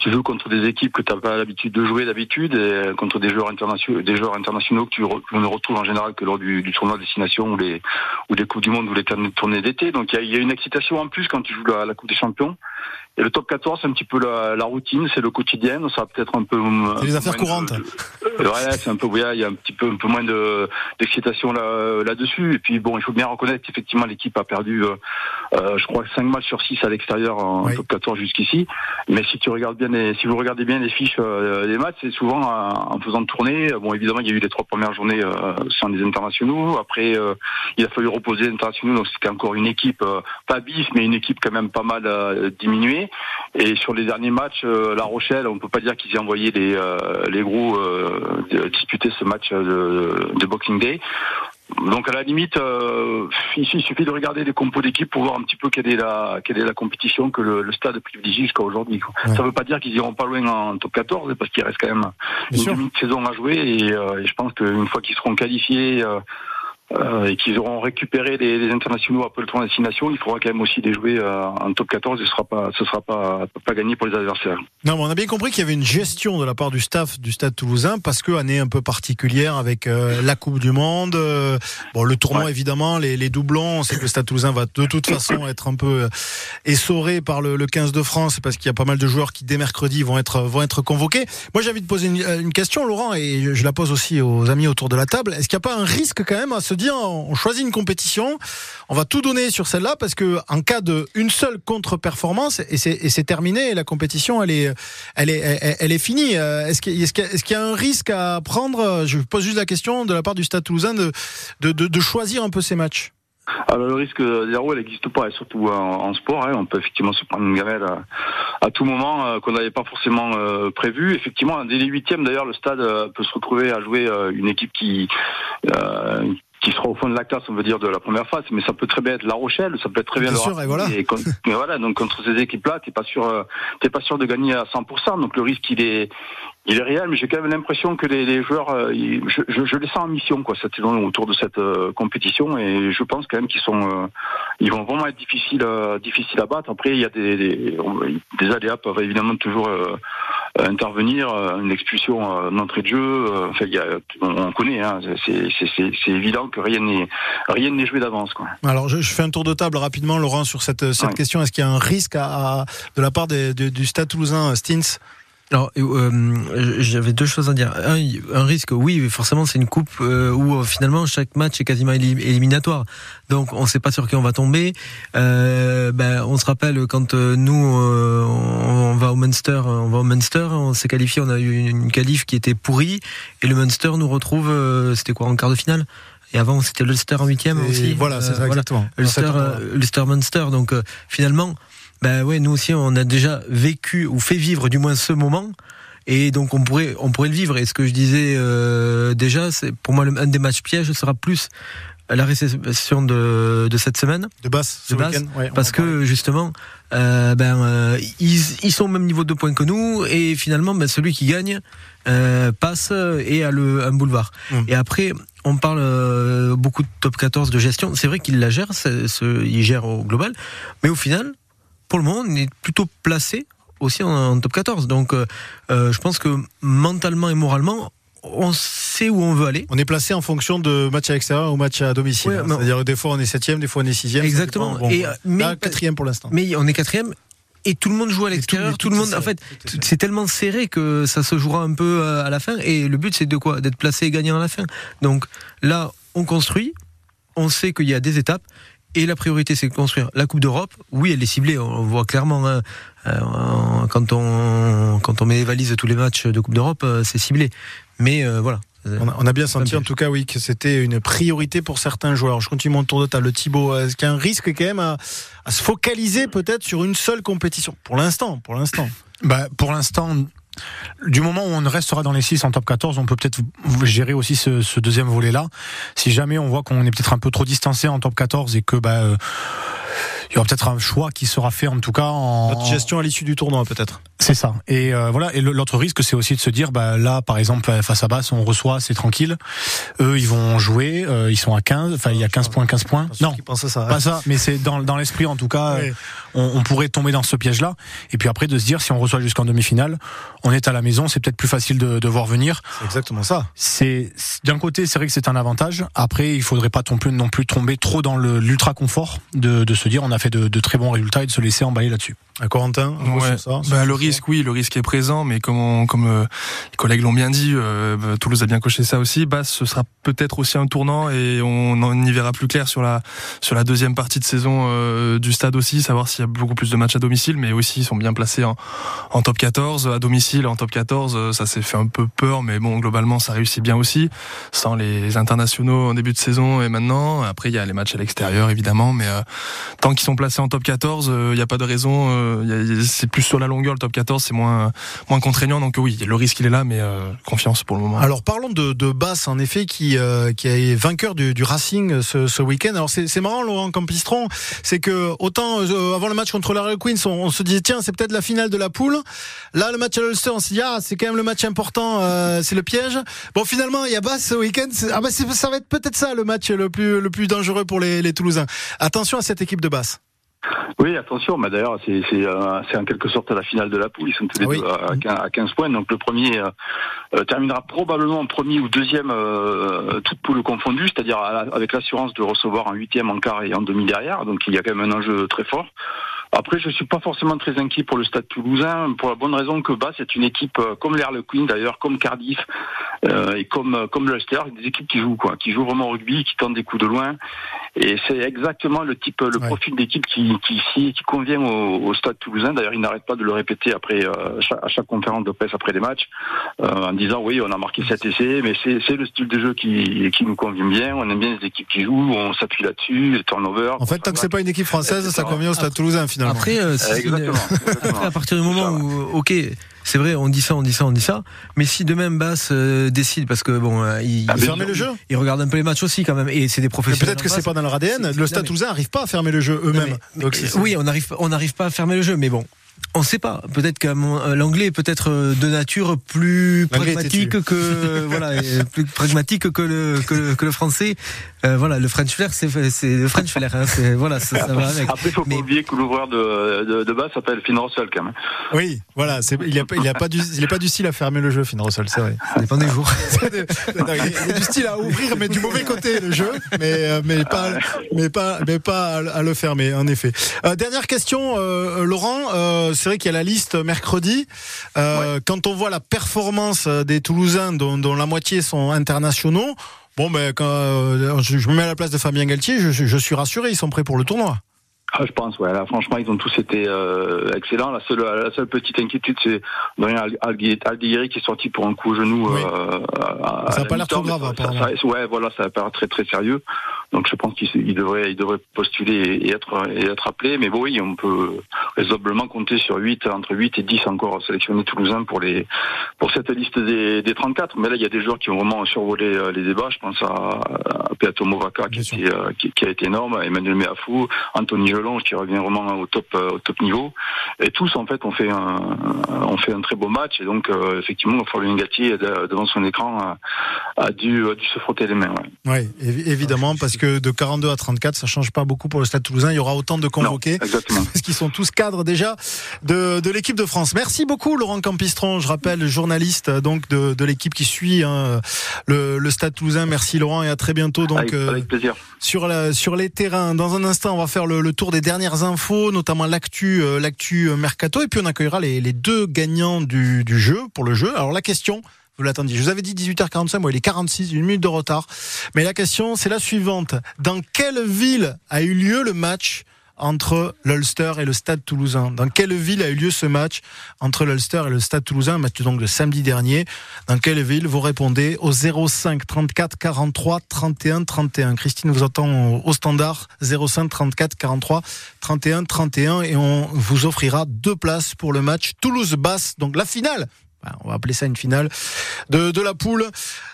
tu joues contre des équipes que tu n'as pas l'habitude de jouer d'habitude, et contre des joueurs internationaux, des joueurs internationaux que tu ne retrouves en général que lors du, tournoi de destination ou les ou des coupes du monde ou les tournées d'été. Donc il y a, il y a une excitation en plus quand tu joues la, la Coupe des Champions. Et le top 14, c'est un petit peu la, la routine, c'est le quotidien. Ça peut-être un peu. C'est les affaires courantes. Euh, Ouais, c'est un peu, ouais, il y a un petit peu, un peu moins de d'excitation là, là-dessus. Et puis bon, il faut bien reconnaître qu'effectivement l'équipe a perdu, euh, euh, je crois, 5 matchs sur 6 à l'extérieur en top 14 jusqu'ici. Mais si tu regardes bien, les, si vous regardez bien les fiches euh, des matchs, c'est souvent en en faisant tourner. Bon, évidemment, il y a eu les trois premières journées euh, sans des internationaux. Après, euh, il a fallu reposer les internationaux, donc c'était encore une équipe euh, pas bif, mais une équipe quand même pas mal euh, Et sur les derniers matchs, euh, La Rochelle, on peut pas dire qu'ils aient envoyé les, euh, les gros euh, disputer ce match de, de Boxing Day. Donc à la limite, euh, il suffit de regarder les compos d'équipe pour voir un petit peu quelle est la quelle est la compétition que le, le stade privilégie jusqu'à aujourd'hui. Ça veut pas dire qu'ils iront pas loin en top 14 parce qu'il reste quand même une demi-saison à jouer et, euh, et je pense qu'une fois qu'ils seront qualifiés euh, euh, et qu'ils auront récupéré les, les internationaux après le tournoi de destination, il faudra quand même aussi les jouer euh, en top 14 et ce sera pas ce sera pas pas gagné pour les adversaires. Non, mais on a bien compris qu'il y avait une gestion de la part du staff du Stade Toulousain parce que année un peu particulière avec euh, la Coupe du Monde, bon le tournoi évidemment, les, les doublons, on sait que le Stade Toulousain va de toute façon être un peu essoré par le, le 15 de France parce qu'il y a pas mal de joueurs qui dès mercredi vont être vont être convoqués. Moi j'ai envie de poser une, une question, Laurent, et je, je la pose aussi aux amis autour de la table. Est-ce qu'il n'y a pas un risque quand même à se dire on choisit une compétition, on va tout donner sur celle-là parce que en cas de une seule contre-performance et c'est terminé, la compétition elle est elle est elle, est finie. Euh, Est-ce qu'il y, a- un risque à prendre? Je pose juste la question de la part du Stade Toulousain de choisir un peu ces matchs. Alors le risque zéro, il n'existe pas, et surtout en, en sport. hein. on peut effectivement se prendre une gamelle à, tout moment euh, qu'on n'avait pas forcément euh, prévu. Effectivement, dès les huitièmes, d'ailleurs, le stade euh, peut se retrouver à jouer euh, une équipe qui euh, qui sera au fond de la classe, on veut dire, de la première phase. Mais ça peut très bien être La Rochelle, ça peut être très bien Bien sûr, et voilà. Et mais voilà, donc contre ces équipes-là, t'es pas sûr, euh, t'es pas sûr de gagner à 100%. Donc le risque, il est il est réel, mais j'ai quand même l'impression que les, les joueurs, euh, ils- je, je, je les sens en mission quoi cette saison autour de cette euh, compétition, et je pense quand même qu'ils sont, euh, ils vont vraiment être difficiles, euh, difficiles à battre. Après, il y a des, des, des aléas peuvent évidemment toujours euh, intervenir, euh, une expulsion euh, d'entrée de jeu. euh, enfin, il y a, on, on connaît, hein, c'est c'est- c'est- c'est évident que rien n'est rien n'est joué d'avance quoi. Alors je, je fais un tour de table rapidement, Laurent, sur cette cette Ouais. question. Est-ce qu'il y a un risque à, à- de la part des- de- du Stade Toulousain, Stins? Alors, euh, j'avais deux choses à dire. Un, un risque, oui, forcément, c'est une coupe euh, où euh, finalement chaque match est quasiment élim- éliminatoire. Donc, on ne sait pas sur qui on va tomber. Euh, ben, on se rappelle quand euh, nous euh, on va au Munster, on va au Munster, on s'est qualifié, on a eu une, qualif qui était pourrie, et le Munster nous retrouve, euh, c'était quoi en quart de finale? Et avant, c'était l'Ulster en huitième aussi. voilà, c'est ça, exactement. Ulster, Dans cette euh, Ulster Munster. Donc, euh, finalement, ben ouais, nous aussi, on a déjà vécu ou fait vivre du moins ce moment. Et donc, on pourrait, on pourrait le vivre. Et ce que je disais euh, déjà, c'est pour moi, un des matchs pièges sera plus la réception de, de cette semaine. De basse, De basse, Ouais, parce que justement, euh, ben, euh, ils, ils sont au même niveau de points que nous, et finalement, ben, celui qui gagne euh, passe et a le, un boulevard. Et après, on parle euh, beaucoup de top 14 de gestion. C'est vrai qu'il la gère, ce- il gère au global, mais au final, pour le moment, on est plutôt placé aussi en, en top 14. Donc, euh, euh, je pense que mentalement et moralement, on sait où on veut aller. On est placé en fonction de match à l'extérieur ou match à domicile. Ouais, hein. C'est-à-dire des fois on est septième, des fois on est sixième. Exactement. Bon, et, voilà. euh, mais, Là, quatrième pour l'instant. Mais on est quatrième. Et tout le monde joue à l'extérieur, tout, tout le monde, serré, en fait, c'est tellement serré que ça se jouera un peu à la fin. Et le but, c'est de quoi? D'être placé et gagnant à la fin. Donc là, on construit, on sait qu'il y a des étapes, et la priorité, c'est de construire la Coupe d'Europe. Oui, elle est ciblée, on voit clairement. hein, euh, quand on quand on met les valises tous les matchs de Coupe d'Europe, euh, c'est ciblé. Mais euh, voilà. On a, on a bien senti en tout cas oui que c'était une priorité pour certains joueurs. Je continue mon tour de table. Thibaut, est-ce qu'il y a un risque quand même à, à se focaliser peut-être sur une seule compétition? Pour l'instant, pour l'instant. Bah, pour l'instant, du moment où on restera dans les 6 en top 14, on peut peut-être gérer aussi ce, ce deuxième volet-là. Si jamais on voit qu'on est peut-être un peu trop distancé en top 14 et que bah, euh, il y aura peut-être un choix qui sera fait en tout cas en Notre gestion à l'issue du tournoi peut-être. C'est ça. Et euh, voilà. Et l'autre risque, c'est aussi de se dire, bah là, par exemple, face à Basse, on reçoit, c'est tranquille. Eux, ils vont jouer. euh, ils sont à 15. Enfin, il y a 15 points, 15 points. Non, à ça. pas ça. Mais c'est dans, dans l'esprit, en tout cas, Oui. On, on pourrait tomber dans ce piège-là. Et puis après, de se dire, si on reçoit jusqu'en demi-finale, on est à la maison, c'est peut-être plus facile de, de voir venir. C'est exactement ça. C'est d'un côté, c'est vrai que c'est un avantage. Après, il faudrait pas non plus, non plus tomber trop dans le- l'ultra confort de, de se dire, on a fait de, de très bons résultats et de se laisser emballer là-dessus. À Corentin, Ouais. ça, Bah, le risque, oui, le risque est présent, mais comme, on- comme euh, les collègues l'ont bien dit, euh, bah, Toulouse a bien coché ça aussi. Basse, ce sera peut-être aussi un tournant et on en y verra plus clair sur la sur la deuxième partie de saison euh, du stade aussi, savoir s'il y a beaucoup plus de matchs à domicile, mais aussi ils sont bien placés en, en top 14 à domicile, en top 14, euh, ça s'est fait un peu peur, mais bon, globalement, ça réussit bien aussi, sans les internationaux en début de saison et maintenant. Après, il y a les matchs à l'extérieur, évidemment, mais euh, tant qu'ils sont placés en top 14, euh, il n'y a pas de raison. Euh, c'est plus sur la longueur le top 14, c'est moins moins contraignant. Donc oui, le risque il est là, mais euh, confiance pour le moment. Alors parlons de, de Basse en effet qui euh, qui est vainqueur du, Racing ce, ce week-end. Alors c'est marrant Laurent Campistron, c'est que autant euh, avant le match contre la Queens, on, se disait tiens c'est peut-être la finale de la poule. Là le match à l'Ulster, on s'est dit ah c'est quand même le match important, euh, c'est le piège. Bon finalement il y a Basse ce week-end, ah bah ça va être peut-être ça le match le plus le plus dangereux pour les, les Toulousains. Attention à cette équipe de Basse. Oui, attention, mais d'ailleurs, c'est c'est euh, c'est en quelque sorte à la finale de la poule. Ils sont tous les Ah oui. deux à, 15 à 15 points. Donc le premier euh, euh, terminera probablement premier ou deuxième, euh, toute poule confondue, c'est-à-dire avec l'assurance de recevoir un huitième, en quart et en demi derrière. Donc il y a quand même un enjeu très fort. Après, je suis pas forcément très inquiet pour le Stade Toulousain, pour la bonne raison que Basse est une équipe euh, comme l'Harlequin d'ailleurs, comme Cardiff euh, et comme euh, comme l'Ulster, des équipes qui jouent quoi, qui jouent vraiment au rugby, qui tentent des coups de loin. Et c'est exactement le type, le Ouais. profil d'équipe qui qui, qui, qui convient au, au Stade Toulousain. D'ailleurs, il n'arrête pas de le répéter après euh, à chaque conférence de presse après les matchs, euh, en disant oui, on a marqué cet essai, mais c'est c'est le style de jeu qui qui nous convient bien. On aime bien les équipes qui jouent, on s'appuie là-dessus, les turnovers. En fait tant que c'est pas une équipe française, ça convient au Stade Toulousain finalement. Après, euh, si- Exactement, exactement. Après, à partir du moment où, ok, c'est vrai, on dit ça, on dit ça, on dit ça, mais si de même Bass euh, décide, parce que bon, euh, il, Ah, fermer le jeu il regarde un peu les matchs aussi quand même, et c'est des Mais professionnels. Peut-être que c'est pas dans leur ADN. Le Stade Toulousain n'arrive pas à fermer le jeu eux-mêmes. oui, on n'arrive on n'arrive pas à fermer le jeu, mais bon. On sait pas. Peut-être que l'anglais est peut-être de nature plus pragmatique que voilà, plus pragmatique que le que, le- que le français. Euh, voilà, le French flair, c'est c'est le French flair. Hein, c'est- voilà, ça, ça va avec. Après, il faut pas oublier que l'ouvreur de, de, de base s'appelle Finn Russell quand même. Oui, voilà, c'est- il a, pas- il a pas du, il est pas du style à fermer le jeu, Finn Russell, c'est vrai. Ça dépend des jours. Non, il est- est du style à ouvrir, mais du mauvais côté le jeu, mais euh, mais pas, mais pas, mais pas à le- à le fermer, en effet. Euh, dernière question, euh, Laurent. euh, c'est vrai qu'il y a la liste mercredi. Euh, Quand on voit la performance des Toulousains, dont, dont la moitié sont internationaux. Bon, ben, quand euh, je, je me mets à la place de Fabien Galtier, je, suis- je suis rassuré, ils sont prêts pour le tournoi. Ah, je pense, ouais. Là, franchement, ils ont tous été euh, excellents. La seule, la seule petite inquiétude, c'est Dorian Al- Algui- Aldieri qui est sorti pour un coup au genou. Oui. euh, à- Ça a la pas l'air trop grave, ça- ouais, voilà, ça a pas l'air très très sérieux. Donc, je pense qu'il devrait, il devrait postuler et être et être appelé. Mais bon, oui, on peut raisonnablement compter sur 8, entre 8 et 10 encore sélectionnés toulousains pour les pour cette liste des, des 34. Mais là, il y a des joueurs qui ont vraiment survolé euh, les débats. Je pense à, à Peato Movaca qui, était, euh, qui, qui a été énorme, Emmanuel Meafou, Anthony Gelonge qui revient vraiment au top euh, au top niveau. Et tous en fait ont fait un ont fait un très beau match. Et donc euh, effectivement, Fabien Gatti devant son écran a, a dû a dû se frotter les mains. Ouais. Oui, évidemment, parce que de 42 à 34, ça change pas beaucoup pour le Stade Toulousain. Il y aura autant de convoqués. Non, exactement. Parce qu'ils sont tous cadre déjà de, de l'équipe de France. Merci beaucoup Laurent Campistron, je rappelle journaliste donc de, de l'équipe qui suit hein, le, le Stade Toulousain. Merci Laurent et à très bientôt donc avec, avec plaisir. sur la, sur les terrains. Dans un instant, on va faire le, le tour des dernières infos, notamment l'actu euh, l'actu mercato et puis on accueillera les, les deux gagnants du, du jeu pour le jeu. Alors la question vous l'attendiez. Je vous avais dit 18h45, moi il est 46, une minute de retard. Mais la question, c'est la suivante. Dans quelle ville a eu lieu le match entre l'Ulster et le Stade Toulousain? Dans quelle ville a eu lieu ce match entre l'Ulster et le Stade Toulousain, match donc de samedi dernier Dans quelle ville? Vous répondez au 05 34 43 31 31. Christine vous entend au standard 05 34 43 31 31 et on vous offrira deux places pour le match Toulouse-Basse, donc la finale on va appeler ça une finale de, de la poule.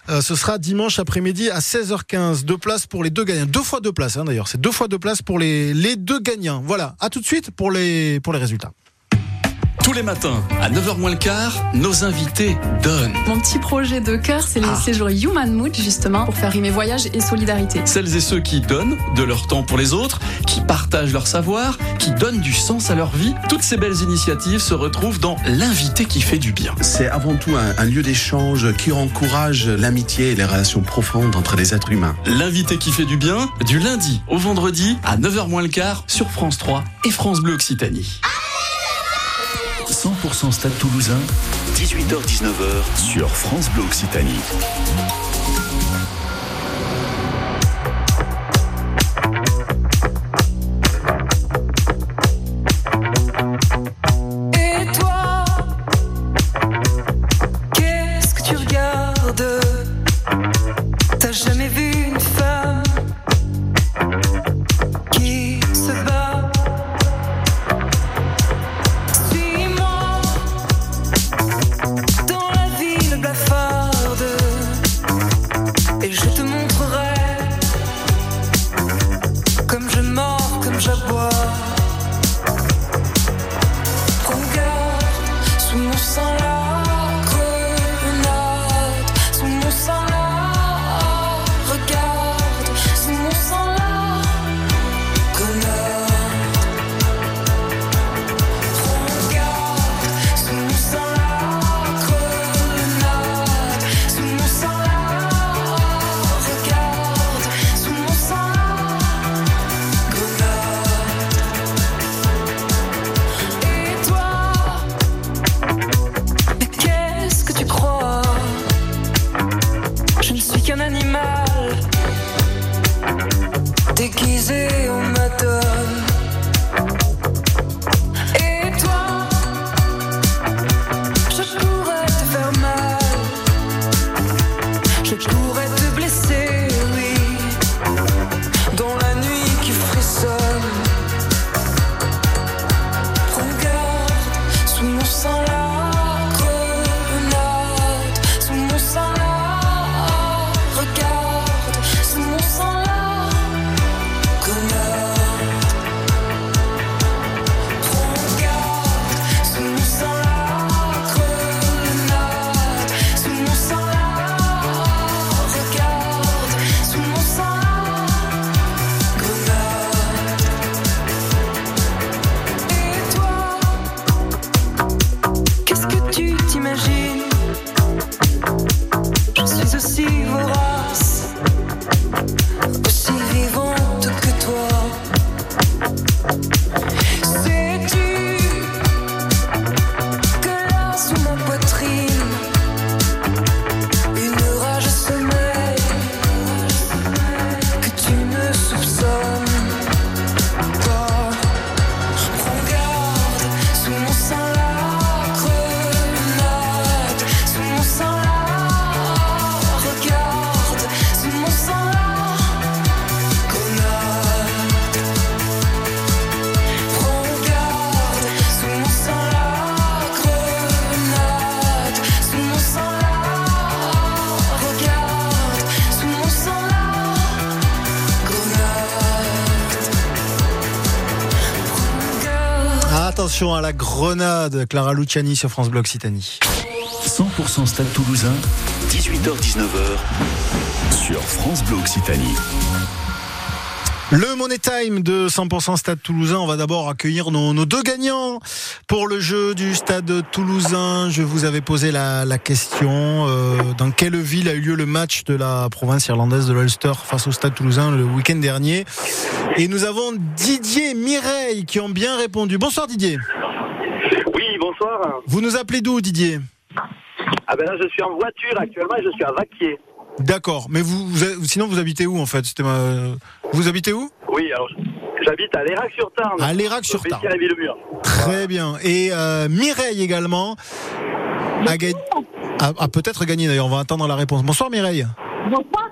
Euh, ce sera dimanche après-midi à 16h15. Deux places pour les deux gagnants. Deux fois deux places, hein, d'ailleurs. C'est deux fois deux places pour les, les deux gagnants. Voilà. À tout de suite pour les, pour les résultats. Tous les matins, à 9h moins le quart, nos invités donnent. Mon petit projet de cœur, c'est les Ah. séjours Human Mood, justement, pour faire rimer voyage et solidarité. Celles et ceux qui donnent de leur temps pour les autres, qui partagent leur savoir, qui donnent du sens à leur vie. Toutes ces belles initiatives se retrouvent dans l'invité qui fait du bien. C'est avant tout un, un lieu d'échange qui encourage l'amitié et les relations profondes entre les êtres humains. L'invité qui fait du bien, du lundi au vendredi à 9h moins le quart sur France 3 et France Bleu Occitanie. 100% Stade Toulousain, 18h-19h sur France Bleu Occitanie. Déguisé en madone. À la grenade, Clara Luciani sur France Bleu Occitanie. 100% Stade Toulousain, 18h-19h sur France Bleu Occitanie. Le Money Time de 100% Stade Toulousain. On va d'abord accueillir nos, nos, deux gagnants pour le jeu du Stade Toulousain. Je vous avais posé la, la question euh, dans quelle ville a eu lieu le match de la province irlandaise de l'Ulster face au Stade Toulousain le week-end dernier. Et nous avons Didier et Mireille qui ont bien répondu. Bonsoir Didier. Oui, bonsoir. Vous nous appelez d'où Didier? Ah ben là, je suis en voiture actuellement et je suis à Vaquier. D'accord, mais vous, vous, sinon vous habitez où en fait? C'était ma... Vous habitez où? Oui, alors j'habite à Lérac-sur-Tarn. À Lérac-sur-Tarn. Et Très bien. Et euh, Mireille également a, ga... a, a peut-être gagné d'ailleurs. On va attendre la réponse. Bonsoir Mireille. Bonsoir.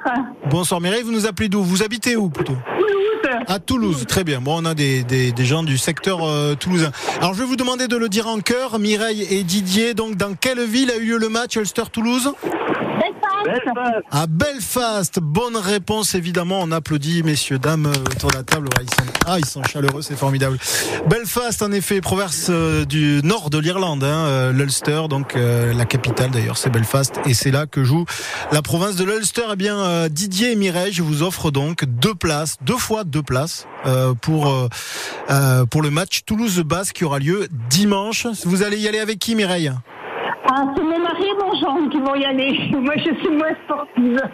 Bonsoir Mireille. Vous nous appelez d'où? Vous habitez où plutôt? Toulouse. À Toulouse, très bien. Bon, on a des, des, des gens du secteur euh, toulousain. Alors, je vais vous demander de le dire en chœur, Mireille et Didier. Donc, dans quelle ville a eu lieu le match Ulster-Toulouse? Belfast. À Belfast. Bonne réponse, évidemment. On applaudit, messieurs, dames, autour de la table. Sont, ah, ils sont chaleureux, c'est formidable. Belfast, en effet, province euh, du nord de l'Irlande, hein, euh, l'Ulster, donc euh, la capitale d'ailleurs, c'est Belfast. Et c'est là que joue la province de l'Ulster. Eh bien, euh, Didier et Mireille, je vous offre donc deux places, deux fois deux places euh, pour, pour le match Toulouse-Basse qui aura lieu dimanche. Vous allez y aller avec qui, Mireille? Ah, c'est mon mari et mon gendre qui vont y aller. Moi, je suis moins sportive.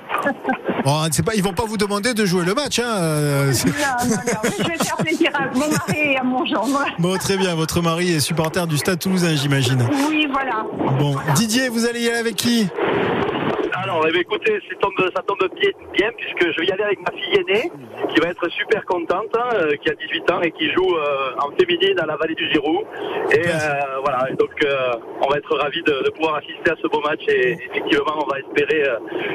Bon, c'est pas, ils vont pas vous demander de jouer le match. Hein. Non, non, non. Mais je vais faire plaisir à mon mari et à mon gendre. Bon, très bien. Votre mari est supporter du Stade Toulousain, j'imagine. Oui, voilà. Bon, Didier, vous allez y aller avec qui? Alors, eh bien, écoutez, ça tombe, ça tombe bien, bien, puisque je vais y aller avec ma fille aînée, qui va être super contente, hein, euh, qui a 18 ans et qui joue euh, en féminine à la vallée du Giroux. Et euh, voilà, et donc euh, on va être ravis de, de, pouvoir assister à ce beau match et effectivement, on va espérer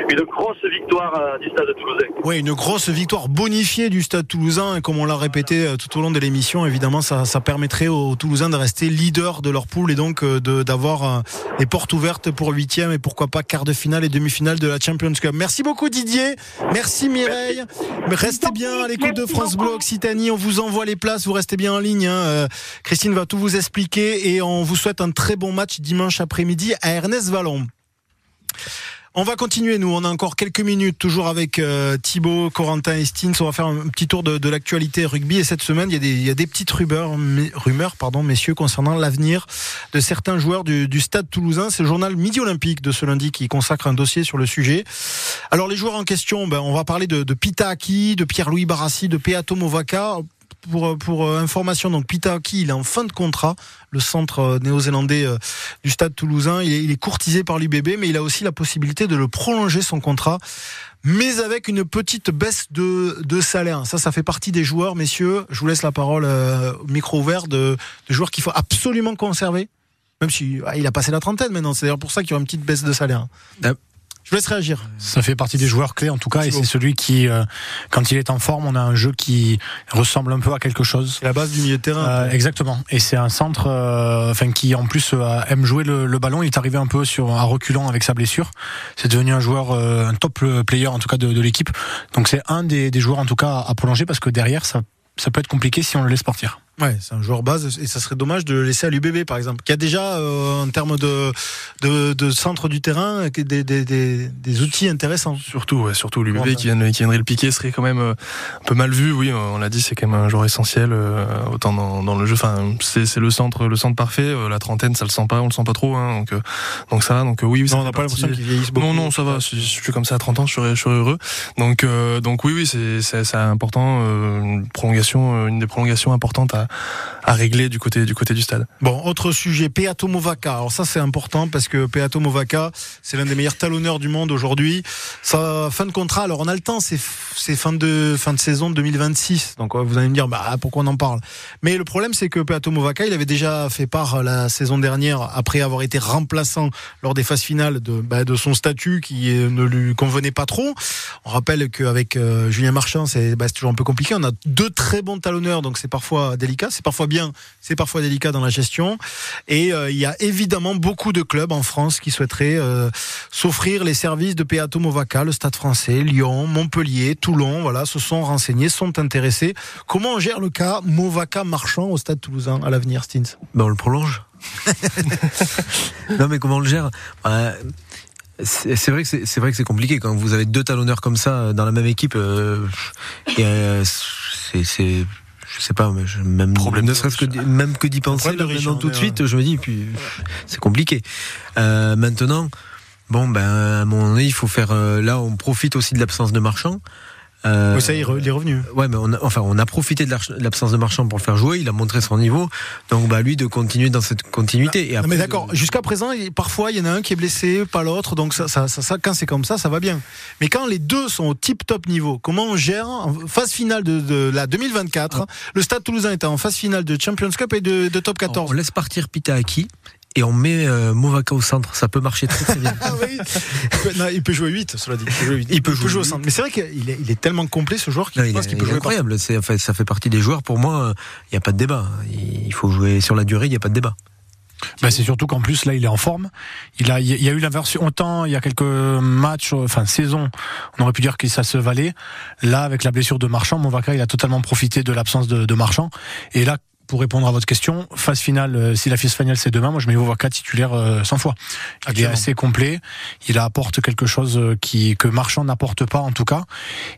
une grosse victoire du Stade toulousain. Oui, une grosse victoire bonifiée du Stade toulousain, et comme on l'a répété tout au long de l'émission, évidemment, ça, ça, permettrait aux Toulousains de rester leader de leur poule et donc d'avoir les portes ouvertes pour huitième et pourquoi pas quart de finale et demi-finale finale de la Champions Cup. Merci beaucoup Didier, merci Mireille. Restez bien à l'écoute de France Bleu Occitanie, on vous envoie les places, vous restez bien en ligne. Hein. Euh, Christine va tout vous expliquer et on vous souhaite un très bon match dimanche après-midi à Ernest Vallon. On va continuer, nous. On a encore quelques minutes, toujours avec euh, Thibaut, Corentin et Stins. On va faire un petit tour de, l'actualité rugby. Et cette semaine, il y a des, petites rumeurs, rumeurs pardon, messieurs, concernant l'avenir de certains joueurs du, Stade toulousain. C'est le journal Midi Olympique de ce lundi qui consacre un dossier sur le sujet. Alors, les joueurs en question, ben, on va parler de, de de Pierre-Louis Barassi, de Peato Movaca pour, pour information, donc Pita Aki, il est en fin de contrat, le centre néo-zélandais du stade toulousain. Il est, courtisé par l'UBB, mais il a aussi la possibilité de le prolonger son contrat, mais avec une petite baisse de, salaire. Ça, ça fait partie des joueurs, messieurs. Je vous laisse la parole euh, au micro ouvert de, de joueurs qu'il faut absolument conserver. Même si ah, il a passé la trentaine maintenant, c'est d'ailleurs pour ça qu'il y aura une petite baisse de salaire. Je vous laisse réagir. Ça fait partie des joueurs clés en tout cas, et c'est celui qui, euh, quand il est en forme, on a un jeu qui ressemble un peu à quelque chose. La base du milieu de terrain. Euh, exactement. Et c'est un centre, euh, enfin qui en plus euh, aime jouer le, le, ballon. Il est arrivé un peu sur un reculant avec sa blessure. C'est devenu un joueur, un top player en tout cas de, de l'équipe. Donc c'est un des, des, joueurs en tout cas à prolonger parce que derrière ça, ça peut être compliqué si on le laisse partir. Ouais, c'est un joueur base et ça serait dommage de le laisser à l'UBB par exemple, qui a déjà euh, en termes de, de, de centre du terrain des, des, des, des outils intéressants. Surtout, ouais, surtout l'UBB qui, viendrait le piquer serait quand même euh, un peu mal vu. Oui, on l'a dit, c'est quand même un joueur essentiel euh, autant dans, dans, le jeu. Enfin, c'est, c'est le centre, le centre parfait. Euh, la trentaine, ça le sent pas, on le sent pas trop. Hein, donc, euh, donc ça. Donc oui, oui non, on n'a pas l'impression qu'il vieillisse beaucoup. Non, non, ça va. Si je suis comme ça à 30 ans, je serais, je serais heureux. Donc, euh, donc oui, oui, c'est, c'est, c'est important. une prolongation, une des prolongations importantes à, à régler du côté du côté du stade. Bon, autre sujet, Peato Movaca. Alors ça c'est important parce que Peato Movaca, c'est l'un des meilleurs talonneurs du monde aujourd'hui. Sa fin de contrat, alors on a le temps, c'est c'est fin de fin de saison de 2026. Donc vous allez me dire bah pourquoi on en parle? Mais le problème c'est que Peato Movaca, il avait déjà fait part la saison dernière après avoir été remplaçant lors des phases finales de bah, son statut qui ne lui convenait pas trop. On rappelle qu'avec euh, Julien Marchand, c'est bah, toujours un peu compliqué. On a deux très bons talonneurs, donc c'est parfois délicat, c'est parfois bien c'est parfois délicat dans la gestion. Et euh, il y a évidemment beaucoup de clubs en France qui souhaiteraient euh, s'offrir les services de Peato Movaca, le Stade français, Lyon, Montpellier, Toulon, voilà, se sont renseignés, sont intéressés. Comment on gère le cas Movaca marchand au Stade toulousain à l'avenir, Stins? Ben On le prolonge. non mais comment on le gère? Bah, c'est vrai que c'est vrai que c'est compliqué quand vous avez deux talonneurs comme ça dans la même équipe. Euh, euh, c'est, je sais pas, même, ne serait-ce que, d'y- même que d'y penser, problème là, riche, maintenant, tout de suite, je me dis, puis, c'est compliqué. Euh, maintenant, bon, ben, à un moment donné, il faut faire, euh, là, on profite aussi de l'absence de marchand. Euh, Oui, ça y est, il est revenu. Ouais, mais on a, enfin, on a profité de l'absence de marchand pour le faire jouer. Il a montré son niveau. Donc, bah, lui, de continuer dans cette continuité. Et après, mais d'accord, jusqu'à présent, parfois il y en a un qui est blessé, pas l'autre, donc ça, ça, ça, ça- quand c'est comme ça, ça va bien. Mais quand les deux sont au tip top niveau, comment on gère en phase finale de, de la 2024 Le Stade Toulousain était en phase finale de Champions Cup et de, de top 14. on laisse partir Pita Aki et on met euh, Movaka au centre. Ça peut marcher très très bien. Ah oui. il, peut, non, il peut jouer 8, cela dit. Il peut jouer, huit. Il peut jouer au centre. Mais c'est vrai qu'il est, il est tellement complet ce joueur qu'il est, qu'il peut il est jouer partout. incroyable. C'est, enfin, ça fait partie des joueurs. Pour moi, il n'y a pas de débat. Il faut jouer sur la durée. Il n'y a pas de débat. Bah, c'est surtout qu'en plus là il est en forme. Il a, il y a eu la version autant il y a quelques matchs, enfin saison, on aurait pu dire que ça se valait. Là avec la blessure de Marchand, Movaka il a totalement profité de l'absence de, de Marchand. Et là pour répondre à votre question, phase finale, euh, si la phase finale c'est demain, moi je mets Movaka titulaire euh, 100 fois. Il est assez complet, il apporte quelque chose euh, qui que Marchand n'apporte pas en tout cas.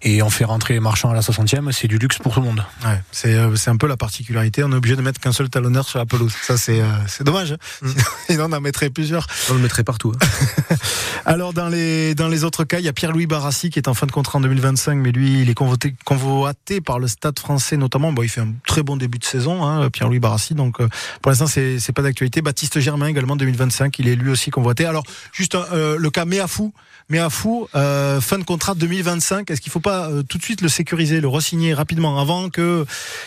Et on fait rentrer Marchand à la 60e, c'est du luxe pour tout le monde. Ouais, c'est euh, c'est un peu la particularité. On est obligé de mettre qu'un seul talonneur sur la pelouse. Ça, c'est euh, c'est dommage. hein. Sinon, sinon, on en mettrait plusieurs. On le mettrait partout. hein. Alors, dans les, dans les autres cas, il y a Pierre-Louis Barassi qui est en fin de contrat en 2025, mais lui, il est convoité, convoité par le stade français notamment. Bon, il fait un très bon début de saison, hein, Pierre-Louis Barassi. Donc, euh, pour l'instant, c'est c'est pas d'actualité. Baptiste Germain également 2025, il est lui aussi convoité. Alors, juste euh, le cas Méafou. Méafou, euh, fin de contrat 2025. Est-ce qu'il faut pas euh, tout de suite le sécuriser, le re-signer rapidement avant que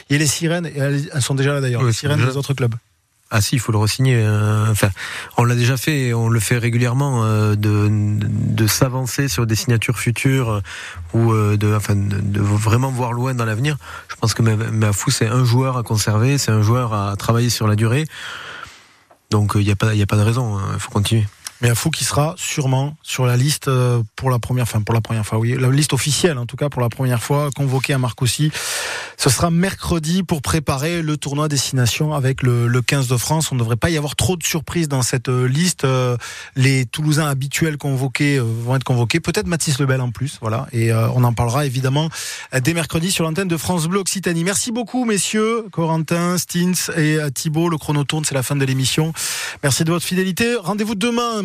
il y ait les sirènes? Et elles, elles sont déjà là d'ailleurs, Oui, les sirènes des autres clubs. Ah si, il faut le re-signer. euh, Enfin, on l'a déjà fait, on le fait régulièrement euh, de, de s'avancer sur des signatures futures euh, ou de, enfin, de, vraiment voir loin dans l'avenir. Je pense que Mafou c'est un joueur à conserver, c'est un joueur à travailler sur la durée. Donc il n'y a pas, il a pas de raison. Il faut continuer. Mais à fou qui sera sûrement sur la liste euh, pour la première, enfin pour la première fois, oui, la liste officielle en tout cas pour la première fois, convoqué à Marcoussis. Ce sera mercredi pour préparer le tournoi destination avec le, le 15 de France. On ne devrait pas y avoir trop de surprises dans cette euh, liste. Euh, Les Toulousains habituels convoqués vont être convoqués, peut-être Mathis Lebel en plus, voilà. Et on en parlera évidemment dès mercredi sur l'antenne de France Bleu Occitanie. Merci beaucoup messieurs, Corentin, Stins et Thibault. Le chrono tourne, c'est la fin de l'émission. Merci de votre fidélité. Rendez-vous demain.